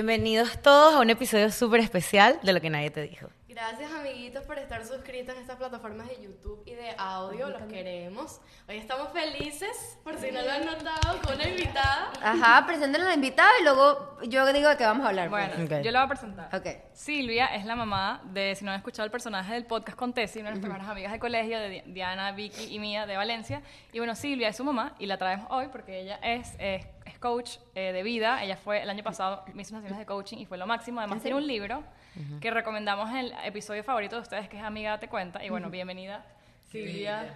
Bienvenidos todos a un episodio súper especial de Lo que nadie te dijo. Gracias amiguitos por estar suscritos en estas plataformas de YouTube y de audio, los queremos. Hoy estamos felices, por si no lo han notado, con una invitada. Ajá, presenten a la invitada y luego yo digo de qué vamos a hablar. pues. Bueno, Ok. yo la voy a presentar. Ok. Silvia es la mamá de, si no han escuchado el personaje del podcast con Tessie, una de las primeras amigas de colegio, de Di- Diana, Vicky y mía de Valencia. Y bueno, Silvia es su mamá y la traemos hoy porque ella es, es, es coach eh, de vida. Ella fue el año pasado, me hizo unas sesiones de coaching y fue lo máximo. Además, tiene un libro que recomendamos en el episodio favorito de ustedes, que es Amiga Te Cuenta. Y bueno, bienvenida. Silvia.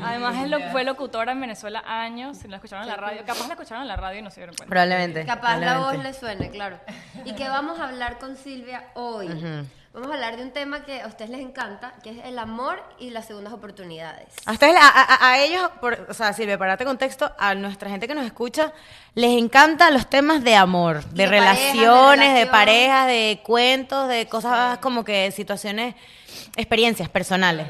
Además, es lo- fue locutora en Venezuela años, si la escucharon en la radio. Capaz la escucharon en la radio y no se dieron cuenta. Probablemente. Capaz la voz le suene, claro. ¿Y qué vamos a hablar con Silvia hoy? Vamos a hablar de un tema que a ustedes les encanta, que es el amor y las segundas oportunidades. A ustedes, a, a- a ellos, por- o sea, Silvia, para darte contexto, a nuestra gente que nos escucha, les encantan los temas de amor, de, de parejas, de relaciones, de, parejas, de cuentos, de cosas como que situaciones, experiencias personales.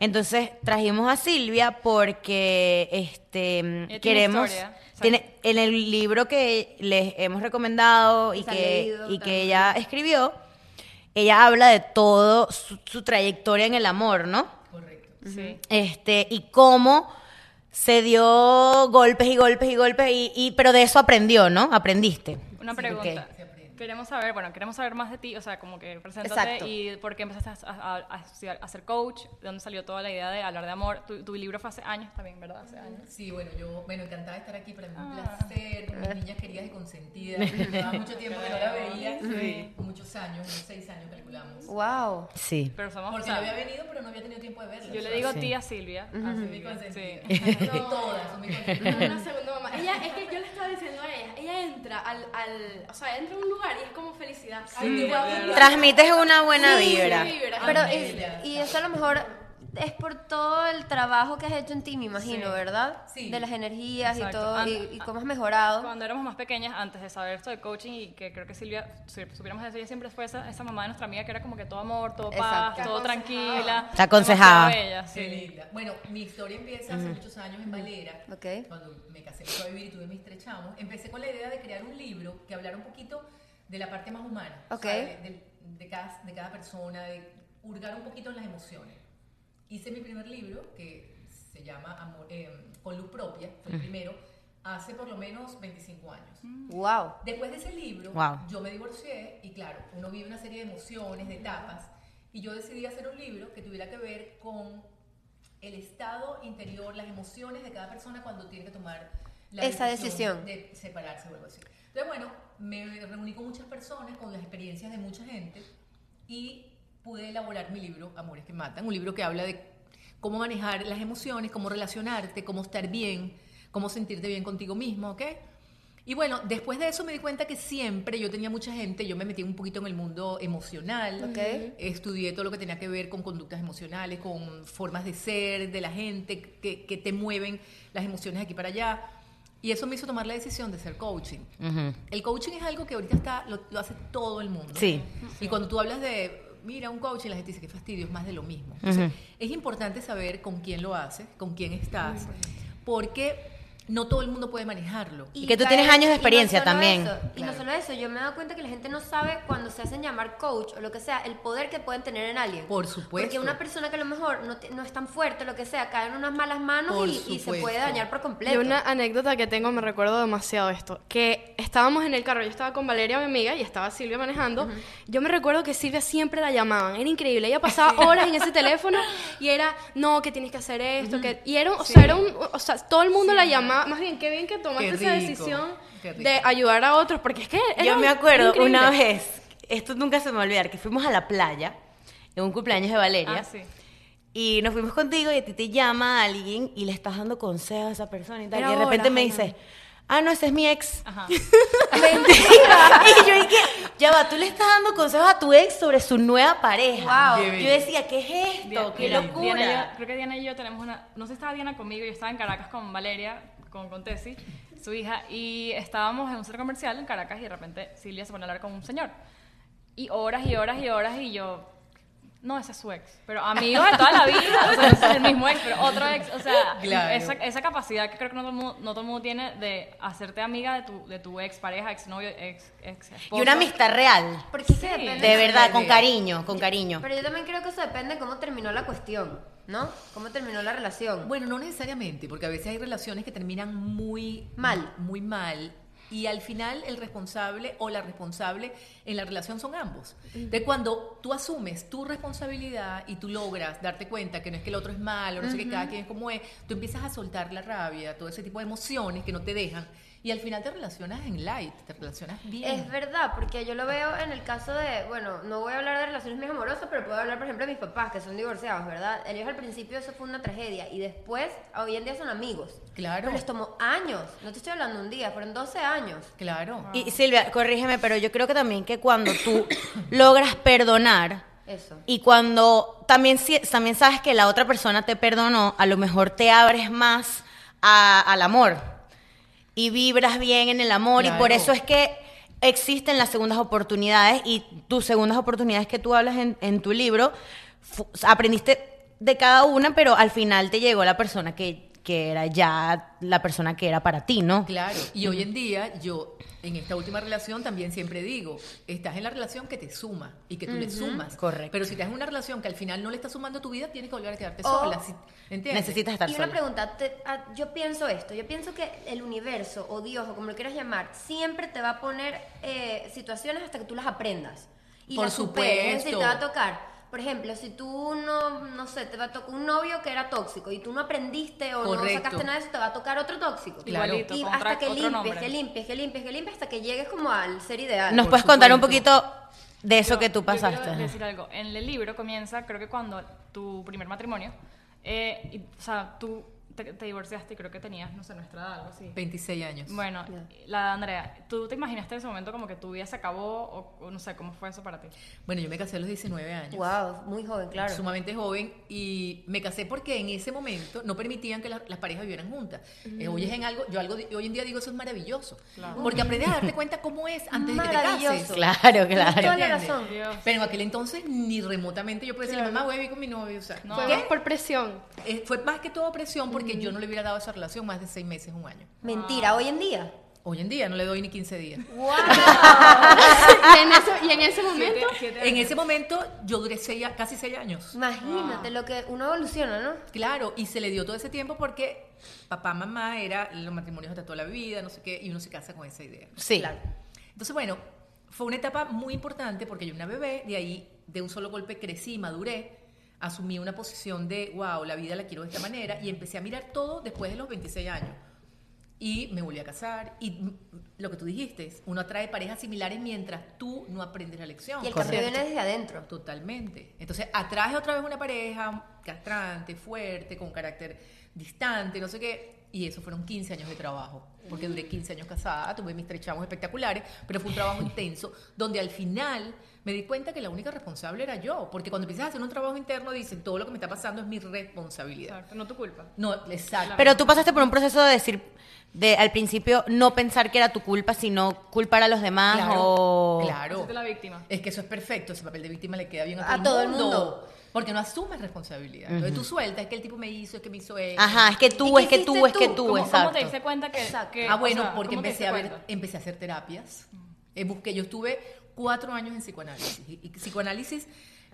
Entonces trajimos a Silvia porque este tiene queremos tiene en el libro que les hemos recomendado y que y que ella escribió, ella habla de todo su, su trayectoria en el amor, ¿no? Sí. este y cómo se dio golpes y golpes y golpes y, y- pero de eso aprendió no aprendiste Una pregunta. Queremos saber, bueno, queremos saber más de ti, o sea, como que preséntate Exacto. y por qué empezaste a, a- a estudiar- a ser coach, de dónde salió toda la idea de hablar de amor. Tu, tu libro fue hace años también, ¿verdad? Hace años. Sí, bueno, yo, bueno, encantada de estar aquí, para mí un Ah. placer, con mis niñas queridas y consentidas. Llevaba mucho tiempo que no la veía, Sí. muchos años, unos seis años calculamos. Wow. sí Pero somos, Porque o yo sea, había venido, pero no había tenido tiempo de verla. yo le digo Sí. tía Silvia. a Son Silvia, mis consentidas. sí. De todas, son mis Una consentidas. segunda mamá. Ella, es que yo le estaba diciendo a ella, ella entra al, al, o sea, entra a un lugar y es como felicidad. Ay, te amo. transmites una buena Sí, vibra sí, vibra. Pero Amelia. es- y eso a lo mejor es por todo el trabajo que has hecho en ti, me imagino, Sí. ¿verdad? Sí. De las energías Exacto. y todo, y, Anda- y cómo has mejorado. Cuando éramos más pequeñas, antes de saber esto de coaching y que creo que Silvia, si supiéramos eso, ella siempre fue esa, esa mamá de nuestra amiga que era como que todo amor, todo paz, Exacto. todo Aconsejaba. tranquila. Te aconsejaba. bella, sí. Qué linda. Bueno, mi historia empieza hace muchos años en Valera. Ok. Cuando me casé, me fui a vivir y tuve mis tres chamos. Empecé con la idea de crear un libro que hablara un poquito de la parte más humana. o Ok. sea, de, de- de cada, de cada persona, de hurgar un poquito en las emociones. Hice mi primer libro, que se llama Amor- eh, Con Luz Propia, fue el primero, hace por lo menos 25 años. Wow. Después de ese libro, Wow. yo me divorcié y claro, uno vive una serie de emociones, de etapas, y yo decidí hacer un libro que tuviera que ver con el estado interior, las emociones de cada persona cuando tiene que tomar la Esa decisión. de separarse o algo así. Entonces, bueno, me reuní con muchas personas, con las experiencias de mucha gente y pude elaborar mi libro Amores que Matan, un libro que habla de cómo manejar las emociones, cómo relacionarte, cómo estar bien, cómo sentirte bien contigo mismo, ¿ok? Y bueno, después de eso me di cuenta que siempre yo tenía mucha gente, yo me metí un poquito en el mundo emocional, Ok. estudié todo lo que tenía que ver con conductas emocionales, con formas de ser de la gente, que, que te mueven las emociones de aquí para allá. Y eso me hizo tomar la decisión de ser coaching. El coaching es algo que ahorita está, lo, lo hace todo el mundo. Sí. Y cuando tú hablas de, mira, un coaching, la gente dice que fastidio, es más de lo mismo. Entonces, es importante saber con quién lo haces, con quién estás, porque no todo el mundo puede manejarlo. Y que tú tienes años de y no experiencia solo también. eso, y no Claro. solo eso, yo me he dado cuenta que la gente no sabe cuando se hacen llamar coach o lo que sea, el poder que pueden tener en alguien. Por supuesto. Porque una persona que a lo mejor no, te- no es tan fuerte, lo que sea, cae en unas malas manos y, y se puede dañar por completo. Y una anécdota que tengo, me recuerdo demasiado esto, que estábamos en el carro, yo estaba con Valeria, mi amiga, y estaba Silvia manejando. Yo me recuerdo que Silvia siempre la llamaban, era increíble. Ella pasaba horas en ese teléfono y era, no, que tienes que hacer esto, que... Y era, o sea, era un, o sea, todo el mundo la llamaba, más bien, qué bien que tomaste Qué esa rico, decisión rico. de ayudar a otros, porque es que yo me acuerdo increíble. una vez esto nunca se me va a olvidar que fuimos a la playa en un cumpleaños de Valeria Ah, sí. y nos fuimos contigo y a ti te llama alguien y le estás dando consejos a esa persona y tal Era y de repente me ajá. dice ah no ese es mi ex Ajá. Mentira. y yo dije, ya va, tú le estás dando consejos a tu ex sobre su nueva pareja. Wow. Yo decía, ¿qué es esto? Diana- ¡Qué Diana- locura! Diana yo- creo que Diana y yo tenemos una. No sé si estaba Diana conmigo, yo estaba en Caracas con Valeria, con, con Tessie, su hija, y estábamos en un centro comercial en Caracas y de repente Silvia se pone a hablar con un señor. Y horas y horas y horas y yo. No, ese es su ex. Pero amigos de toda la vida. O sea, no es el mismo ex, pero otro ex. O sea, Claro. esa, esa capacidad que creo que no todo, el mundo, no todo el mundo tiene de hacerte amiga de tu, de tu ex pareja, ex novio, ex, ex esposo. Y una amistad real. Porque Sí. depende De verdad, con cariño, con cariño. Pero yo también creo que eso depende de cómo terminó la cuestión, ¿no? Cómo terminó la relación. Bueno, no necesariamente, porque a veces hay relaciones que terminan muy Mal. muy mal. Y al final el responsable o la responsable en la relación son ambos. De cuando tú asumes tu responsabilidad y tú logras darte cuenta que no es que el otro es malo, no sé qué, cada quien es como es, tú empiezas a soltar la rabia, todo ese tipo de emociones que no te dejan. Y al final te relacionas en light, te relacionas bien. Es verdad, porque yo lo veo en el caso de, bueno, no voy a hablar de relaciones muy amorosas, pero puedo hablar, por ejemplo, de mis papás, que son divorciados, ¿verdad? Ellos al principio eso fue una tragedia y después, hoy en día son amigos. Claro. Pero les tomó años, no te estoy hablando de un día, fueron 12 años. Claro. Y Silvia, corrígeme, pero yo creo que también que cuando tú logras perdonar Eso. y cuando también, también sabes que la otra persona te perdonó, a lo mejor te abres más a- al amor y vibras bien en el amor y por eso es que existen las segundas oportunidades y tus segundas oportunidades que tú hablas en, en tu libro, aprendiste de cada una, pero al final te llegó la persona que, que era ya la persona que era para ti, ¿no? Claro, y hoy en día yo en esta última relación también siempre digo, estás en la relación que te suma y que tú le sumas. Correcto. Pero si estás en una relación que al final no le está sumando a tu vida, tienes que volver a quedarte O- sola. si- ¿Entiendes? Necesitas estar Y una sola. pregunta, te- ah, yo pienso esto, yo pienso que el universo o Dios o como lo quieras llamar, siempre te va a poner eh, situaciones hasta que tú las aprendas. Y Por las superes, es decir, supuesto. te va a tocar. Por ejemplo, si tú no, no sé, te va a tocar un novio que era tóxico y tú no aprendiste o no sacaste nada de eso, te va a tocar otro tóxico. Claro. Igualito, Y hasta que limpies, nombre. que limpies, que limpies, que limpies, hasta que llegues como al ser ideal. ¿Nos Por puedes contar un poquito de eso Yo- que tú yo quiero pasaste? decir algo. En el libro comienza, creo que cuando tu primer matrimonio, eh, y, o sea, tú te, te divorciaste y creo que tenías, no sé, nuestra edad, algo así. 26 años. Bueno, la de Andrea, ¿tú te imaginaste en ese momento como que tu vida se acabó o, o no sé, cómo fue eso para ti? Bueno, yo me casé a los 19 años. Wow, muy joven, claro. Sumamente joven y me casé porque en ese momento no permitían que la- las parejas vivieran juntas. Eh, hoy es en algo, yo algo hoy en día digo eso es maravilloso, porque aprendes a darte cuenta cómo es antes de que te Maravilloso. cases. Claro, claro. toda la razón. Dios. Pero en aquel entonces ni remotamente yo podía decirle, Claro. mamá, voy a vivir con mi novio. O sea, No. Fue por presión. Eh, fue más que todo presión porque yo no le hubiera dado esa relación más de seis meses, un año. Mentira, hoy en día. Hoy en día no le doy ni 15 días. ¡Wow! y, en ese, y en ese momento, Siete- siete En ese momento yo duré seis casi seis años. Imagínate lo que uno evoluciona, ¿no? Claro, y se le dio todo ese tiempo porque papá, mamá era los matrimonios hasta toda la vida, no sé qué, y uno se casa con esa idea. Sí. Claro. Entonces, bueno, fue una etapa muy importante porque yo era una bebé, de ahí de un solo golpe crecí, maduré, asumí una posición de, wow, la vida la quiero de esta manera, y empecé a mirar todo después de los 26 años. Y me volví a casar, y lo que tú dijiste, es, uno atrae parejas similares mientras tú no aprendes la lección. Y el cambio viene desde adentro. Totalmente. Entonces, atraes otra vez una pareja castrante, fuerte, con carácter distante, no sé qué. Y eso fueron 15 años de trabajo. Porque duré 15 años casada, tuve mis tres chavos espectaculares, pero fue un trabajo intenso, donde al final me di cuenta que la única responsable era yo. Porque cuando empiezas a hacer un trabajo interno, dicen, todo lo que me está pasando es mi responsabilidad. Exacto, no tu culpa. No, exacto. Pero tú pasaste por un proceso de decir, de al principio no pensar que era tu culpa, sino culpar a los demás claro, o... claro. La víctima. Es que eso es perfecto, ese papel de víctima le queda bien a todo, A el, todo el mundo, mundo. Porque no asumes responsabilidad. Entonces tú sueltas, es que el tipo me hizo, es que me hizo eso. Ajá, es que ¿Y tú, es que tú, hiciste es que tú? tú, ¿Cómo, cómo exacto. te diste cuenta que, Exacto. que- Ah, o bueno, sea, porque cómo empecé a ver, cuenta? empecé a hacer terapias. Eh, busqué, yo estuve cuatro años en psicoanálisis. Y, y psicoanálisis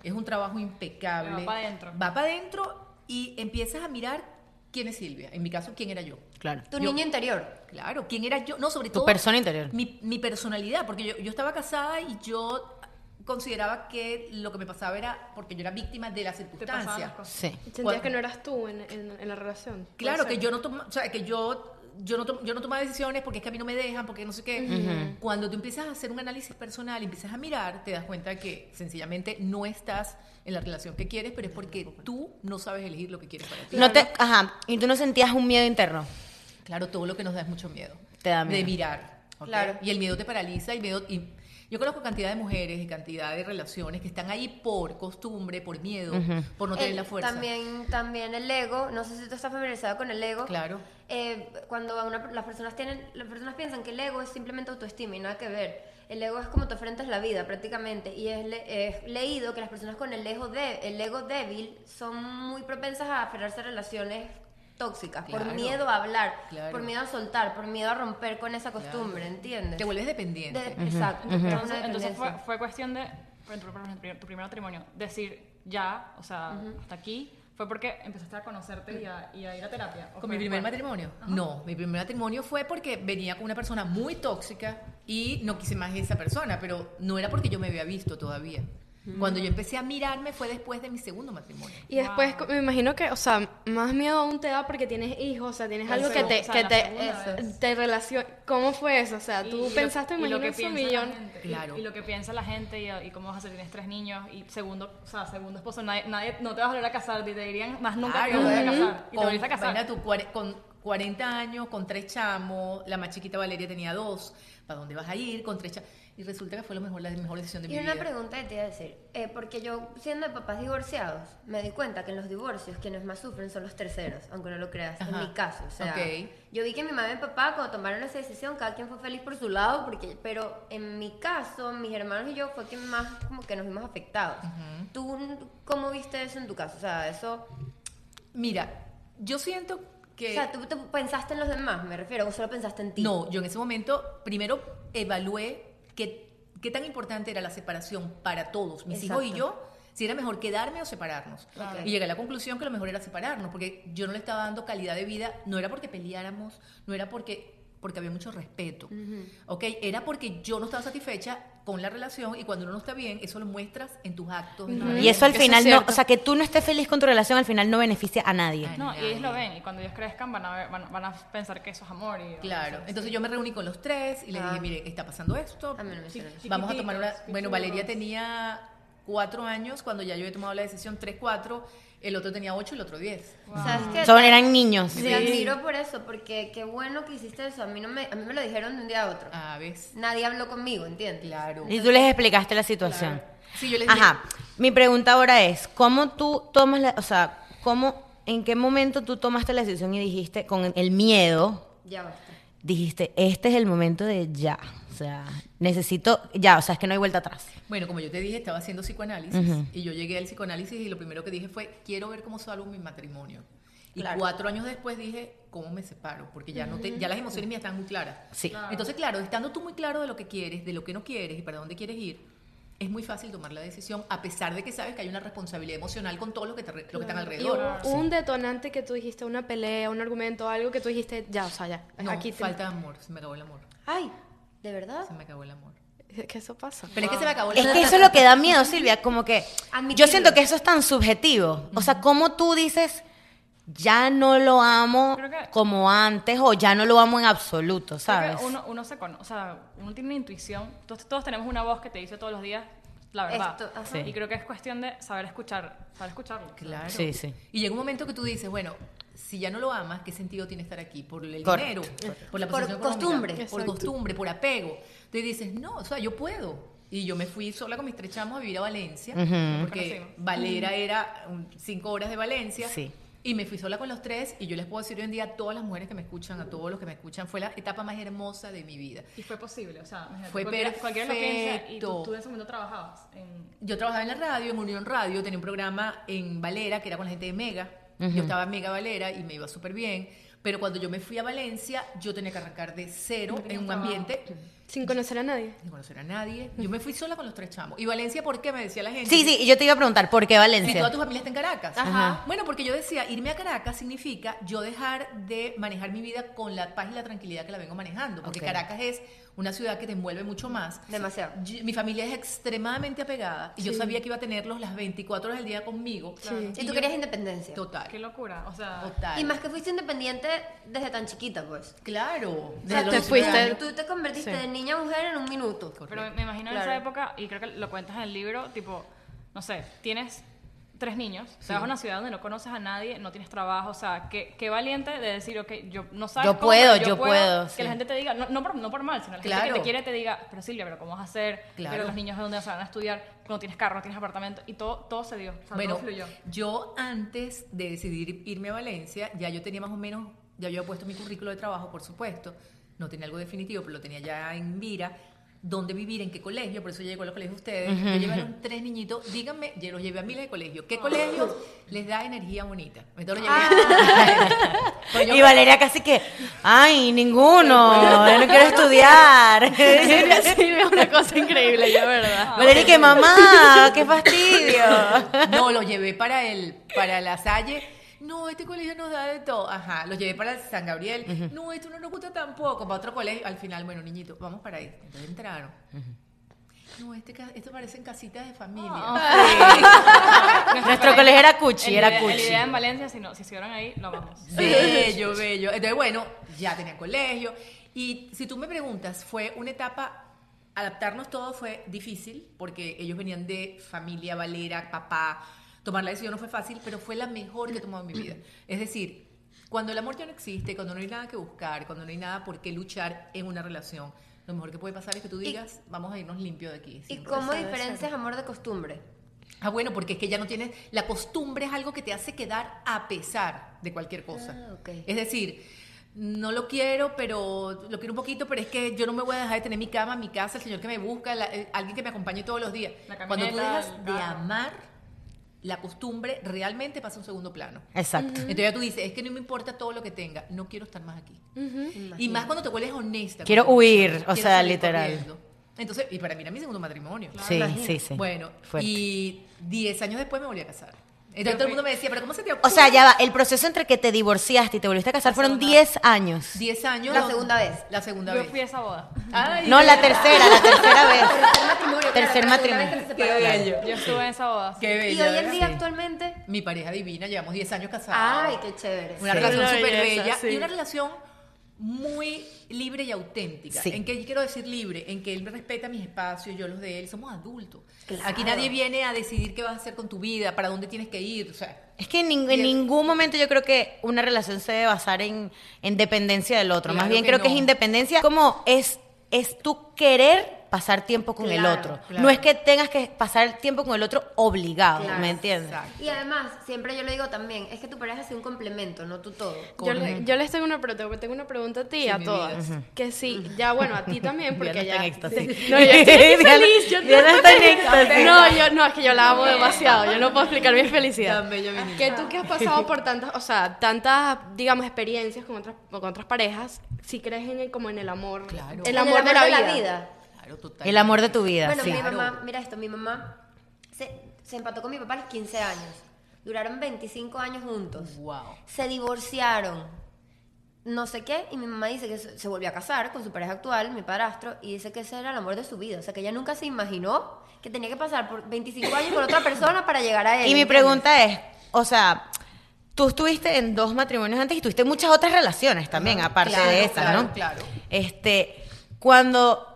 es un trabajo impecable. Va pa' dentro. Va para adentro y empiezas a mirar quién es Silvia. En mi caso, quién era yo. Claro. Tu Yo- niño interior. Claro, quién era yo. No, sobre Tu todo. persona interior. Mi, mi personalidad, porque yo, yo estaba casada y yo consideraba que lo que me pasaba era porque yo era víctima de Te las cosas. Sí. sentías Cuando- que no eras tú en, en- en la relación. Claro, que yo no toma, o sea, que yo yo no, tom- yo no tomaba decisiones porque es que a mí no me dejan, porque no sé qué. Cuando tú empiezas a hacer un análisis personal y empiezas a mirar, te das cuenta que sencillamente no estás en la relación que quieres, pero es porque tú no sabes elegir lo que quieres para ti. No te, ajá, y tú no sentías un miedo interno. Claro, todo lo que nos da es mucho miedo. Te da miedo. De mirar. ¿ok? Claro. Y el miedo te paraliza, y miedo... Y yo conozco cantidad de mujeres y cantidad de relaciones que están ahí por costumbre, por miedo, por no tener El- la fuerza. También, también el ego, no sé si tú estás familiarizado con el ego. Claro. Eh, cuando a una- las personas tienen, las personas piensan que el ego es simplemente autoestima y nada que ver. El ego es como tú enfrentas la vida prácticamente y es, le- es leído que las personas con el ego, de, el ego débil son muy propensas a aferrarse a relaciones tóxicas por Claro. miedo a hablar, Claro. por miedo a soltar, por miedo a romper con esa costumbre, ¿entiendes? Te vuelves dependiente. De- Exacto, es una Entonces, entonces fue, fue cuestión de, por ejemplo, por ejemplo, tu primer matrimonio, decir ya, o sea, hasta aquí, fue porque empezaste a conocerte y a, y a ir a terapia. ¿o ¿Con mi primer matrimonio? No, mi primer matrimonio fue porque venía con una persona muy tóxica y no quise más esa persona, pero no era porque yo me había visto todavía. Cuando yo empecé a mirarme fue después de mi segundo matrimonio. Y después me imagino que, o sea, más miedo aún te da porque tienes hijos, o sea, tienes algo que te, segunda, o sea, que te, eso, te relaciona. ¿Cómo fue eso? O sea, Y- tú y lo- pensaste, y imagino, lo que eso piensa millón. la gente, y- Claro. Y, lo que piensa la gente y, y cómo vas a hacer, tienes tres niños y segundo, o sea, segundo esposo, nadie, nadie no te vas a volver a casar, te dirían más nunca que te vas a Claro, casar. Y te a casar. tú, con 40 años, con tres chamos, la más chiquita Valeria tenía dos, ¿para dónde vas a ir? Con tres chamos. Y resulta que fue lo mejor, la mejor decisión de Y mi una vida. pregunta que te iba a decir, eh, porque yo siendo de papás divorciados, me di cuenta que en los divorcios quienes más sufren son los terceros, aunque no lo creas, en Ajá. mi caso. O sea, Ok. yo vi que mi mamá y mi papá cuando tomaron esa decisión, cada quien fue feliz por su lado, porque, pero en mi caso, mis hermanos y yo fue quien más como que nos vimos afectados. ¿Tú cómo viste eso en tu caso? O sea, eso... Mira, yo siento que... O sea, ¿tú, tú pensaste en los demás, me refiero, o solo pensaste en ti? No, yo en ese momento primero evalué qué, qué tan importante era la separación para todos, mis hijos y Exacto. yo, si era mejor quedarme o separarnos. Y llegué a la conclusión que lo mejor era separarnos, porque yo no le estaba dando calidad de vida, no era porque peleáramos, no era porque porque había mucho respeto, ¿ok? Era porque yo no estaba satisfecha con la relación y cuando uno no está bien, eso lo muestras en tus actos. en tus Y eso al Eso es final no, o sea, que tú no estés feliz con tu relación al final no beneficia a nadie. Ay, No, y ellos lo ven y cuando ellos crezcan van a, ver- van, van a pensar que eso es amor. Y, Claro, entonces yo me reuní con los tres y les Ah. dije, mire, está pasando esto, A mí no. Vamos a tomar una. Bueno. Valeria tenía cuatro años cuando ya yo había tomado la decisión, tres, cuatro. El otro tenía ocho y el otro diez. ¿Sabes qué? Son, eran niños. Te admiro por eso, porque qué bueno que hiciste eso. A mí, no me, a mí me lo dijeron de un día a otro. Ah, ¿ves? Nadie habló conmigo, ¿entiendes? Claro. Y tú les explicaste la situación. Sí, yo les dije. Ajá. Mi pregunta ahora es, ¿cómo tú tomas la, o sea, cómo, en qué momento tú tomaste la decisión y dijiste con el miedo, Ya basta. Dijiste, este es el momento de ya, o sea, necesito ya, o sea, es que no hay vuelta atrás. Bueno, como yo te dije, estaba haciendo psicoanálisis y yo llegué al psicoanálisis y lo primero que dije fue, quiero ver cómo salvo mi matrimonio. Y Claro. cuatro años después dije, ¿cómo me separo? Porque ya, no te, ya las emociones mías están muy claras. Sí. Entonces, claro, estando tú muy claro de lo que quieres, de lo que no quieres y para dónde quieres ir, es muy fácil tomar la decisión, a pesar de que sabes que hay una responsabilidad emocional con todo lo que, te, re- lo que están alrededor. un detonante que tú dijiste, una pelea, un argumento, algo que tú dijiste, ya, o sea, ya. No, aquí te- falta amor, se me acabó el amor. Ay, ¿de verdad? Se me acabó el amor. Que eso pasa. Pero es que se me acabó el Es amor. que eso es lo que da miedo, Silvia, como que Admitirlo. yo siento que eso es tan subjetivo. O sea, ¿cómo tú dices ya no lo amo que- como antes o ya no lo amo en absoluto, ¿sabes? uno, uno se conoce, o sea, uno tiene una intuición. Todos, todos tenemos una voz que te dice todos los días la verdad. Esto, ajá. Sí. Y creo que es cuestión de saber escuchar, saber escucharlo. Claro. Sí, sí. Y llega un momento que tú dices, bueno, si ya no lo amas, ¿qué sentido tiene estar aquí? ¿Por el dinero? ¿Por la Por costumbre. Por costumbre, por apego. Entonces dices, no, o sea, yo puedo. Y yo me fui sola con mis tres chamos a vivir a Valencia, porque Conocimos. Valera era cinco horas de Valencia. Sí. Y me fui sola con los tres y yo les puedo decir hoy en día a todas las mujeres que me escuchan, a todos los que me escuchan, fue la etapa más hermosa de mi vida. Y fue posible, o sea, Fue cualquiera, cualquiera lo piensa y tú, tú en ese momento trabajabas en... Yo trabajaba en la radio, en Unión Radio, tenía un programa en Valera, que era con la gente de Mega. Yo estaba en Mega Valera y me iba súper bien. Pero cuando yo me fui a Valencia, yo tenía que arrancar de cero en un ambiente Sin conocer a nadie. sin conocer a nadie. Yo me fui sola con los tres chamos. ¿Y Valencia por qué? Me decía la gente. Sí, sí, y yo te iba a preguntar, ¿por qué Si Valencia? toda tu familia está en Caracas. Ajá. Bueno, porque yo decía, irme a Caracas significa yo dejar de manejar mi vida con la paz y la tranquilidad que la vengo manejando. Porque. Caracas es una ciudad que te envuelve mucho más. Demasiado. Yo- mi familia es extremadamente apegada y yo sabía que iba a tenerlos las 24 horas del día conmigo. Sí. Y tú yo- querías independencia. Total. Qué locura, o sea... Total. Y más que fuiste independiente desde tan chiquita, pues. Claro. O desde sea, los te 19 fuiste- años. Tú te convertiste Sí. de niña a mujer en un minuto. Pero me imagino en Claro. esa época, y creo que lo cuentas en el libro, tipo, no sé, tienes tres niños, te vas a una ciudad donde no conoces a nadie, no tienes trabajo, o sea, qué, qué valiente de decir, ok, yo no sabes Yo cómo, puedo, pero yo puedo, Que sí. la gente te diga, no, no, por, no por mal, sino la gente Claro. que te quiere te diga, pero Silvia, pero ¿cómo vas a hacer? Claro. Pero los niños de dónde se van a estudiar, no tienes carro, no tienes apartamento, y todo, todo se dio, o sea, Bueno, todo fluyó. yo antes de decidir irme a Valencia, ya yo tenía más o menos, ya yo había puesto mi currículo de trabajo, por supuesto, no tenía algo definitivo, pero lo tenía ya en mira, dónde vivir, en qué colegio, por eso llego a los colegios de ustedes. A los tres niñitos, díganme, yo los llevé a miles de colegios. ¿Qué colegios les da energía bonita? Entonces los llevé. Pues Y Valeria casi que, ay, ninguno, yo no quiero estudiar. Silvia es una cosa increíble, yo, ¿verdad? Valeria que mamá, qué fastidio. No, los llevé para el, para la Salle. No, este colegio nos da de todo. Ajá, los llevé para el San Gabriel. No, esto no nos gusta tampoco. Para otro colegio. Al final, bueno, niñitos, vamos para ahí. Entonces entraron. No, este, ca- esto parecen casitas de familia. Nuestro colegio era Cuchi, El era El Cuchi. idea en Valencia, si, no, si estuvieran ahí, lo vamos. Bello, bello. Entonces, bueno, ya tenían colegio. Y si tú me preguntas, fue una etapa, adaptarnos todo fue difícil, porque ellos venían de familia, Valera, papá. Tomar la decisión no fue fácil, pero fue la mejor que he tomado en mi vida. Es decir, cuando el amor ya no existe, cuando no hay nada que buscar, cuando no hay nada por qué luchar en una relación, lo mejor que puede pasar es que tú digas, vamos a irnos limpio de aquí. ¿Y cómo diferencias amor de costumbre? Ah, bueno, porque es que ya no tienes. La costumbre es algo que te hace quedar a pesar de cualquier cosa. Ah, ok. Es decir, no lo quiero, pero lo quiero un poquito, pero es que yo no me voy a dejar de tener mi cama, mi casa, el señor que me busca, la- eh, alguien que me acompañe todos los días. La Cuando tú camioneta, dejas de amar, la costumbre realmente pasa a un segundo plano. Exacto. Entonces ya tú dices, es que no me importa todo lo que tenga, no quiero estar más aquí. Y más cuando te vuelves honesta. Quiero huir, o quiero sea, literal. corriendo. Entonces, y para mí era mi segundo matrimonio. Sí, sí, sí. Bueno, Fuerte. y 10 años después me volví a casar. Entonces todo el mundo me decía, pero ¿cómo se te O ocurre? sea, ya va, el proceso entre que te divorciaste y te volviste a casar fueron 10 años. 10 años. La segunda vez. La segunda Yo vez. fui a esa boda. Ay, No, la tercera, la tercera vez. Tercer matrimonio. Tercer matrimonio. Qué bello. Yo estuve en esa boda. Qué bello. Y hoy en día Sí. actualmente... Mi pareja divina, llevamos 10 años casados. Ay, qué chévere. Una Sí. relación súper bella sí. y una relación muy libre y auténtica. Sí. ¿En qué quiero decir libre? En que él me respeta mis espacios, yo los de él. Somos adultos. Claro. Aquí nadie viene a decidir qué vas a hacer con tu vida, para dónde tienes que ir. O sea, Es que en, ning- en ningún momento yo creo que una relación se debe basar en, en dependencia del otro. Más Claro bien que creo que es independencia. Como es, es tu querer pasar tiempo con el otro. claro. No es que tengas que pasar tiempo con el otro obligado, Claro, ¿me entiendes? exacto. Y además, siempre yo lo digo también, es que tu pareja es un complemento, no tú todo. Yo, le- yo les tengo una pregunta, tengo una pregunta a ti y Sí, a todas. Que sí, ya bueno, a ti también, porque ya. está en éxtasis. Sí. No, yo estoy feliz, yo. No, yo no, es que yo la amo demasiado, yo no puedo explicar mi felicidad. Que tú que has pasado por tantas, o sea, tantas, digamos, experiencias con otras, con otras parejas, si crees en el, como en el amor, Claro. el En amor, de, la, vida. Claro, total. El amor de tu vida, Bueno, sí. mi Claro. mamá, mira esto, mi mamá se, se empató con mi papá a los 15 años. Duraron 25 años juntos. Wow. Se divorciaron. No sé qué, y mi mamá dice que se volvió a casar con su pareja actual, mi padrastro, y dice que ese era el amor de su vida. O sea, que ella nunca se imaginó que tenía que pasar por 25 años con otra persona para llegar a él. Y mi pregunta es, o sea, tú estuviste en dos matrimonios antes y tuviste muchas otras relaciones también, aparte Claro, de esa, claro, ¿no? claro. Este, cuando,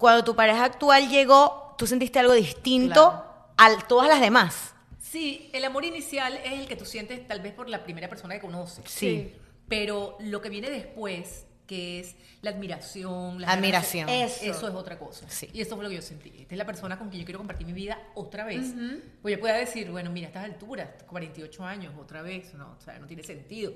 cuando tu pareja actual llegó, tú sentiste algo distinto a todas las demás. Sí, el amor inicial es el que tú sientes tal vez por la primera persona que conoces. Sí. Pero lo que viene después, que es la admiración, la Admiración. Eso. Eso es otra cosa. Sí. Y eso fue lo que yo sentí. Esta es la persona con quien yo quiero compartir mi vida otra vez. Pues yo pueda decir, bueno, mira, a estas alturas, 48 años, otra vez, no, o sea, no tiene sentido.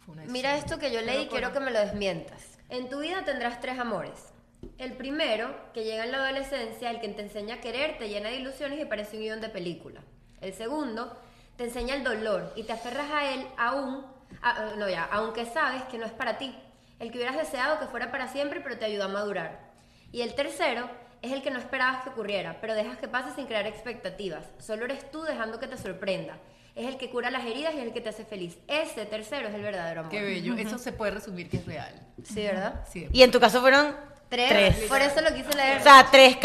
Fue una Mira esto que yo leí, quiero que me lo desmientas. En tu vida tendrás tres amores. El primero, que llega en la adolescencia, el que te enseña a querer, te llena de ilusiones y parece un guion de película. El segundo, te enseña el dolor y te aferras a él aún, a- no ya, aunque sabes que no es para ti. El que hubieras deseado que fuera para siempre, pero te ayuda a madurar. Y el tercero, es el que no esperabas que ocurriera, pero dejas que pase sin crear expectativas. Solo eres tú dejando que te sorprenda. Es el que cura las heridas y es el que te hace feliz. Ese tercero es el verdadero amor. Qué bello. Eso se puede resumir que es real. Sí, ¿verdad? Sí. Y en tu caso fueron Tres. tres. Por eso lo quise leer. O sea, tres,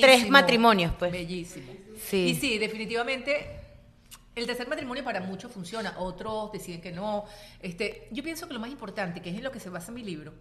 tres matrimonios, pues. Bellísimo. Sí. Y sí, definitivamente. El tercer matrimonio para muchos funciona, otros deciden que no. Este, yo pienso que lo más importante, que es en lo que se basa mi libro,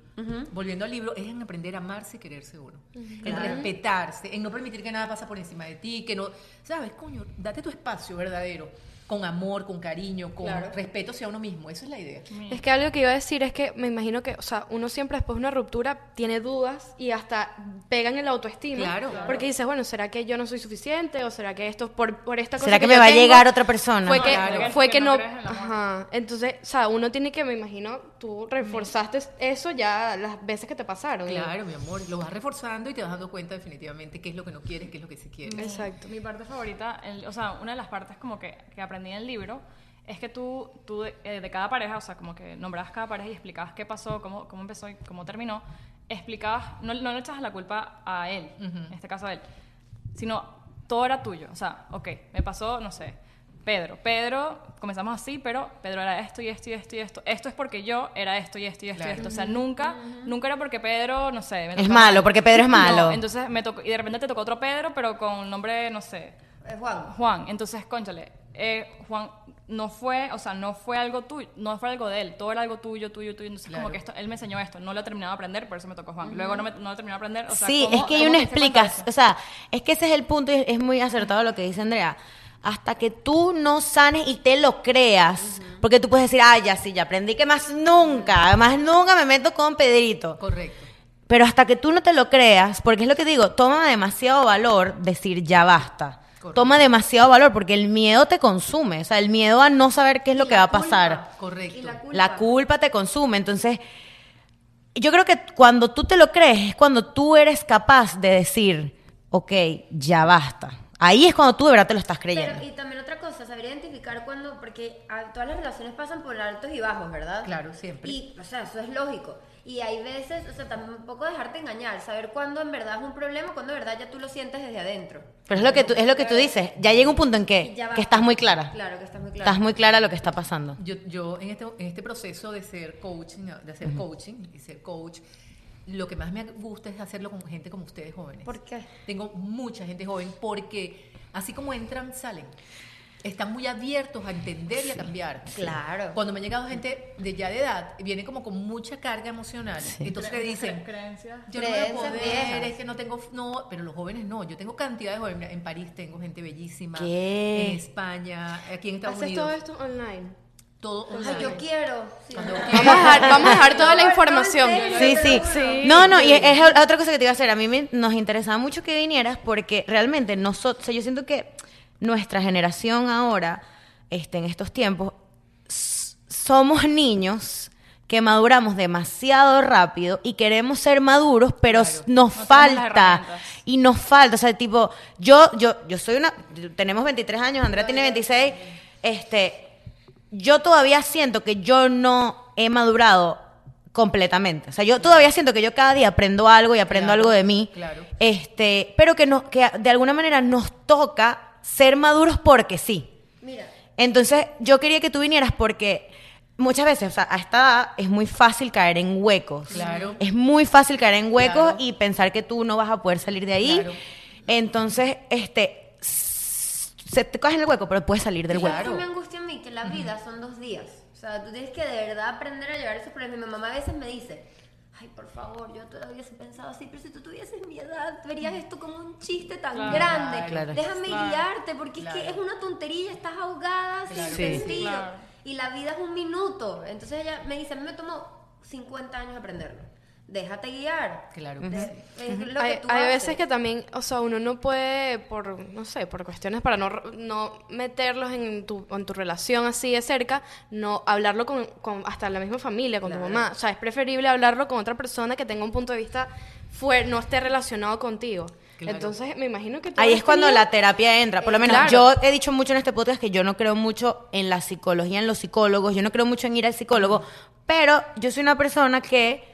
volviendo al libro, es en aprender a amarse y quererse uno. En respetarse, en no permitir que nada pase por encima de ti, que no, sabes, coño, date tu espacio verdadero. Con amor, con cariño, con Claro. respeto hacia uno mismo. Esa es la idea. Es que algo que iba a decir es que me imagino que, o sea, uno siempre después de una ruptura tiene dudas y hasta pegan en la autoestima. Claro. Claro. Porque dices, bueno, ¿será que yo no soy suficiente? ¿O será que esto, por, por esta cosa ¿Será que me va a llegar otra persona? Fue que, Claro. fue Que que no en. Ajá. Entonces, o sea, uno tiene que, me imagino, tú reforzaste eso ya las veces que te pasaron. Claro, mi amor, lo vas reforzando y te vas dando cuenta definitivamente qué es lo que no quieres, qué es lo que sí quieres. Exacto. Mi parte favorita, el- o sea, una de las partes como que, que aprendí en el libro es que tú, tú de, eh, de cada pareja, o sea, como que nombrabas cada pareja y explicabas qué pasó, cómo, cómo empezó y cómo terminó, explicabas, no, no le echabas la culpa a él, en este caso a él, sino todo era tuyo. O sea, ok, me pasó, no sé, Pedro. Pedro, comenzamos así, pero Pedro era esto y esto y esto y esto. Esto es porque yo era esto y esto y esto y Claro. esto. O sea, nunca, nunca era porque Pedro, no sé. me Es malo, porque Pedro es malo. No, entonces me tocó, y de repente te tocó otro Pedro, pero con nombre, no sé, Es Juan. Juan. Entonces, conchale, eh, Juan no fue, o sea, no fue algo tuyo, no fue algo de él, todo era algo tuyo, tuyo, tuyo. Entonces, Claro. como que esto, él me enseñó esto, no lo he terminado de aprender, por eso me tocó Juan. Luego no, me, no lo he terminado de aprender, o sea, sí, ¿cómo- es que hay una eso? o sea, es que ese es el punto y es- es muy acertado lo que dice Andrea. Hasta que tú no sanes y te lo creas, porque tú puedes decir, ah, ya sí, ya aprendí que más nunca, más nunca me meto con Pedrito. Correcto. Pero hasta que tú no te lo creas, porque es lo que digo, toma demasiado valor decir ya basta. Correcto. Toma demasiado valor porque el miedo te consume, o sea, el miedo a no saber qué es lo que va a culpa. pasar. Correcto. Y la culpa. La culpa te consume. Entonces, yo creo que cuando tú te lo crees es cuando tú eres capaz de decir, ok, ya basta. Ahí es cuando tú de verdad te lo estás creyendo. Pero, y también otra cosa, saber identificar cuando, porque ah, todas las relaciones pasan por altos y bajos, ¿verdad? Claro, siempre. Y, o sea, eso es lógico. Y hay veces, o sea, tampoco dejarte engañar, saber cuándo en verdad es un problema, cuándo en verdad ya tú lo sientes desde adentro. Pero es lo que tú, es lo que tú dices. Ya llega un punto en que, que estás muy clara. Claro, que estás muy clara. Estás muy clara lo que está pasando. Yo, yo en, este, en este proceso de ser coaching, de hacer coaching y ser coach, lo que más me gusta es hacerlo con gente como ustedes jóvenes. ¿Por qué? Tengo mucha gente joven porque así como entran, salen. Están muy abiertos a entender y a cambiar. Claro. Cuando me ha llegado gente de ya de edad, viene como con mucha carga emocional. Entonces te dicen, creencias. yo no voy a Creencias poder, viejas. es que no tengo, no, pero los jóvenes no, yo tengo cantidad de jóvenes, en París tengo gente bellísima, ¿Qué? en España, aquí en Estados Haces Unidos, todo esto online. Todo Ay, online. yo quiero. Sí. Cuando Vamos a dejar, vamos a dejar toda la información. Sí, sí. No, no, y es, otra cosa que te iba a hacer. A mí me- nos interesaba mucho que vinieras porque realmente nosotros, yo siento que nuestra generación ahora, este, en estos tiempos, somos niños que maduramos demasiado rápido y queremos ser maduros, pero Claro. nos No falta. Y nos falta, o sea, tipo, yo, yo, yo soy una, tenemos 23 años, Andrea tiene 26, este, yo todavía siento que yo no he madurado completamente. O sea, yo todavía siento que yo cada día aprendo algo y aprendo Claro, algo de mí. claro. Este, pero que, no, que de alguna manera nos toca ser maduros porque sí. Mira, Entonces, yo quería que tú vinieras porque muchas veces, o sea, a esta edad es muy fácil caer en huecos. Claro. Es muy fácil caer en huecos Claro. y pensar que tú no vas a poder salir de ahí. Claro. Entonces, este, se te coges en el hueco, pero puedes salir del ¿sabes hueco. qué me angustia a mí? Que la vida son dos días. O sea, tú tienes que de verdad aprender a llevar esos problemas. Mi mamá a veces me dice, ay, por favor, yo todavía hubiese pensado así, pero si tú tuvieses mi edad, verías esto como un chiste tan Claro. grande. Claro. Déjame Claro. guiarte, porque es que es una tontería, estás ahogada sin. Sí. sentido. Claro. Y la vida es un minuto. Entonces ella me dice, a mí me tomó 50 años aprenderlo. Déjate guiar. Claro. De- es lo que Hay, tú hay haces. veces que también, o sea, uno no puede, por, no sé, por cuestiones para no, no meterlos en tu, en tu relación así de cerca, no hablarlo con, con hasta la misma familia, con Claro. tu mamá. O sea, es preferible hablarlo con otra persona que tenga un punto de vista fuerte, no esté relacionado contigo. Claro. Entonces, me imagino que tú Ahí es cuando tenido- la terapia entra. Por lo menos Claro. yo he dicho mucho en este podcast que yo no creo mucho en la psicología, en los psicólogos. Yo no creo mucho en ir al psicólogo. Pero yo soy una persona que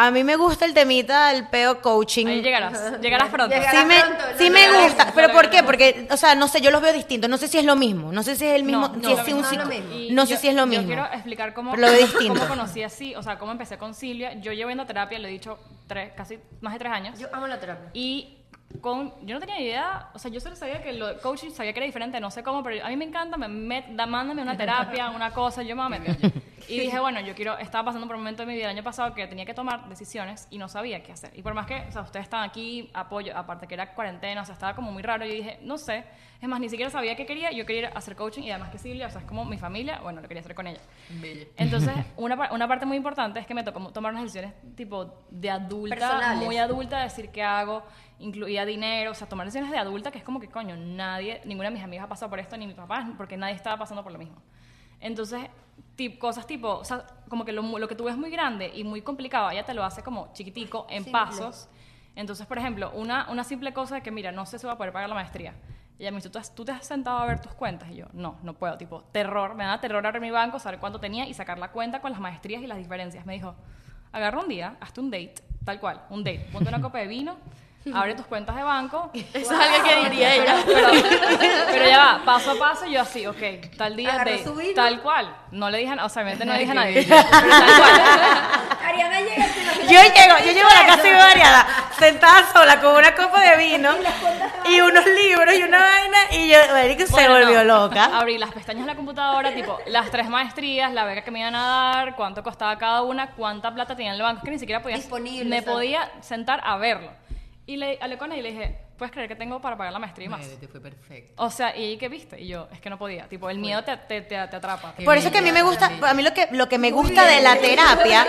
a mí me gusta el temita del peo coaching. Ahí llegarás, llegarás pronto. Llegarás. Sí me, pronto, sí me gusta, pero ¿por qué? Porque, o sea, no sé, yo los veo distintos. No sé si es lo mismo. No sé si es el mismo. No, si no, es lo un mismo. psico- No sé yo- si es lo Yo mismo. quiero explicar cómo, Pero lo veo distinto. cómo conocí así, o sea, cómo empecé con Silvia. Yo llevo yendo a terapia, le he dicho, tres, casi más de tres años. Yo amo la terapia. Y con, yo no tenía idea, o sea, yo solo sabía que lo de coaching sabía que era diferente, no sé cómo, pero a mí me encanta, me met- da, mándame una terapia, una cosa, yo me voy a meter. Y dije, bueno, yo quiero, estaba pasando por un momento de mi vida el año pasado que tenía que tomar decisiones y no sabía qué hacer. Y por más que, o sea, ustedes están aquí, apoyo, aparte que era cuarentena, o sea, estaba como muy raro, yo dije, no sé, es más, ni siquiera sabía qué quería, yo quería hacer coaching y además que Silvia, o sea, es como mi familia, bueno, lo quería hacer con ella. Bella. Entonces, una, una parte muy importante es que me tocó tomar unas decisiones tipo de adulta, Personales. muy adulta, decir qué hago, incluía dinero, o sea, tomar decisiones de adulta, que es como que, coño, nadie, ninguna de mis amigas ha pasado por esto, ni mi papá, porque nadie estaba pasando por lo mismo. Entonces, tip- cosas tipo, o sea, como que lo, lo que tú ves muy grande y muy complicado, ella te lo hace como chiquitico, en Simple. pasos. Entonces, por ejemplo, una, una simple cosa de que, mira, no sé si voy a poder pagar la maestría. Ella me dice, ¿Tú, has- ¿tú te has sentado a ver tus cuentas? Y yo, no, no puedo. Tipo, terror, me da terror abrir mi banco, saber cuánto tenía y sacar la cuenta con las maestrías y las diferencias. Me dijo, agarra un día, hazte un date, tal cual, un date. Ponte una copa de vino, abre tus cuentas de banco. Eso es algo que diría ella. Pero, pero ya va, paso a paso, yo así, ok, tal día, Agarró su vino. tal cual. No le dije, nada, o sea, obviamente no le dije a nadie. Pero tal cual. Ariana llega y Yo llego, yo llego a la casa de variada, sentada sola con una copa de vino y unos libros y una vaina y yo, Erika se Bueno, volvió no. loca. Abrí las pestañas de la computadora, tipo, las tres maestrías, la beca que me iban a dar, cuánto costaba cada una, cuánta plata tenía en el banco, que ni siquiera podía... Disponible, Me exacto. podía sentar a verlo. Y le hablé con él y le dije, ¿puedes creer que tengo para pagar la maestría y más? Te fue perfecto. O sea, ¿y qué viste? Y yo, es que no podía. Tipo, el miedo te, te, te, te atrapa. Qué Por eso que a mí me gusta, a mí lo que, lo que me gusta de la terapia,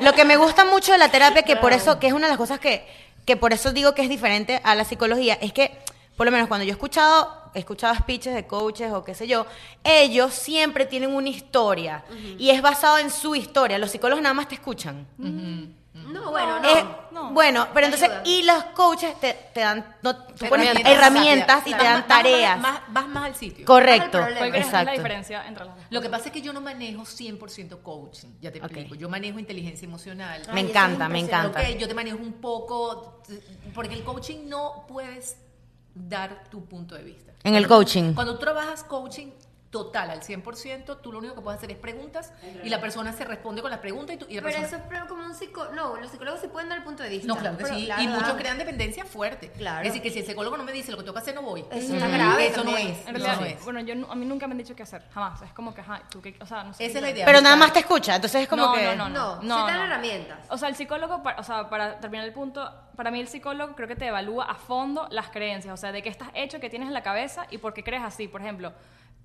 lo que me gusta mucho de la terapia, que por eso, que es una de las cosas que, que por eso digo que es diferente a la psicología, es que, por lo menos cuando yo he escuchado, he escuchado speeches de coaches o qué sé yo, ellos siempre tienen una historia y es basado en su historia. Los psicólogos nada más te escuchan. No, bueno, no. Eh, no. Bueno, pero entonces, Ayuda. y los coaches te, te dan, no, tú pones Herramientas. herramientas y Claro. te dan Vas más- tareas. Más, vas más al sitio. Correcto, Vas al problema. ¿Cuál crees que es la exacto. diferencia entre las? Lo que pasa es que yo no manejo 100% coaching, ya te Ok. explico. Yo manejo inteligencia emocional. Me Ay, encanta, es me encanta. Yo te manejo un poco, porque el coaching no puedes dar tu punto de vista. En el coaching. Cuando tú trabajas coaching total al 100%, tú lo único que puedes hacer es preguntas y la persona se responde con las preguntas y, tú, y la Pero persona... eso es pero como un psicólogo. No, los psicólogos sí pueden dar el punto de vista. No, claro que Pero, sí. claro, y muchos crean dependencia fuerte. Claro. Es decir, que si el psicólogo no me dice lo que tengo que hacer, no voy. Eso está grave Eso no es. En realidad, no es. bueno, yo, a mí nunca me han dicho qué hacer, jamás. Es como que, ajá, tú qué, o sea, no sé. Esa es la idea. Pero nada más te escucha, entonces es como no, que... no, no, No, no, te dan no. herramientas. O sea, el psicólogo, pa- o sea, para terminar el punto, para mí el psicólogo creo que te evalúa a fondo las creencias, o sea, de qué estás hecho, qué tienes en la cabeza y por qué crees así. Por ejemplo,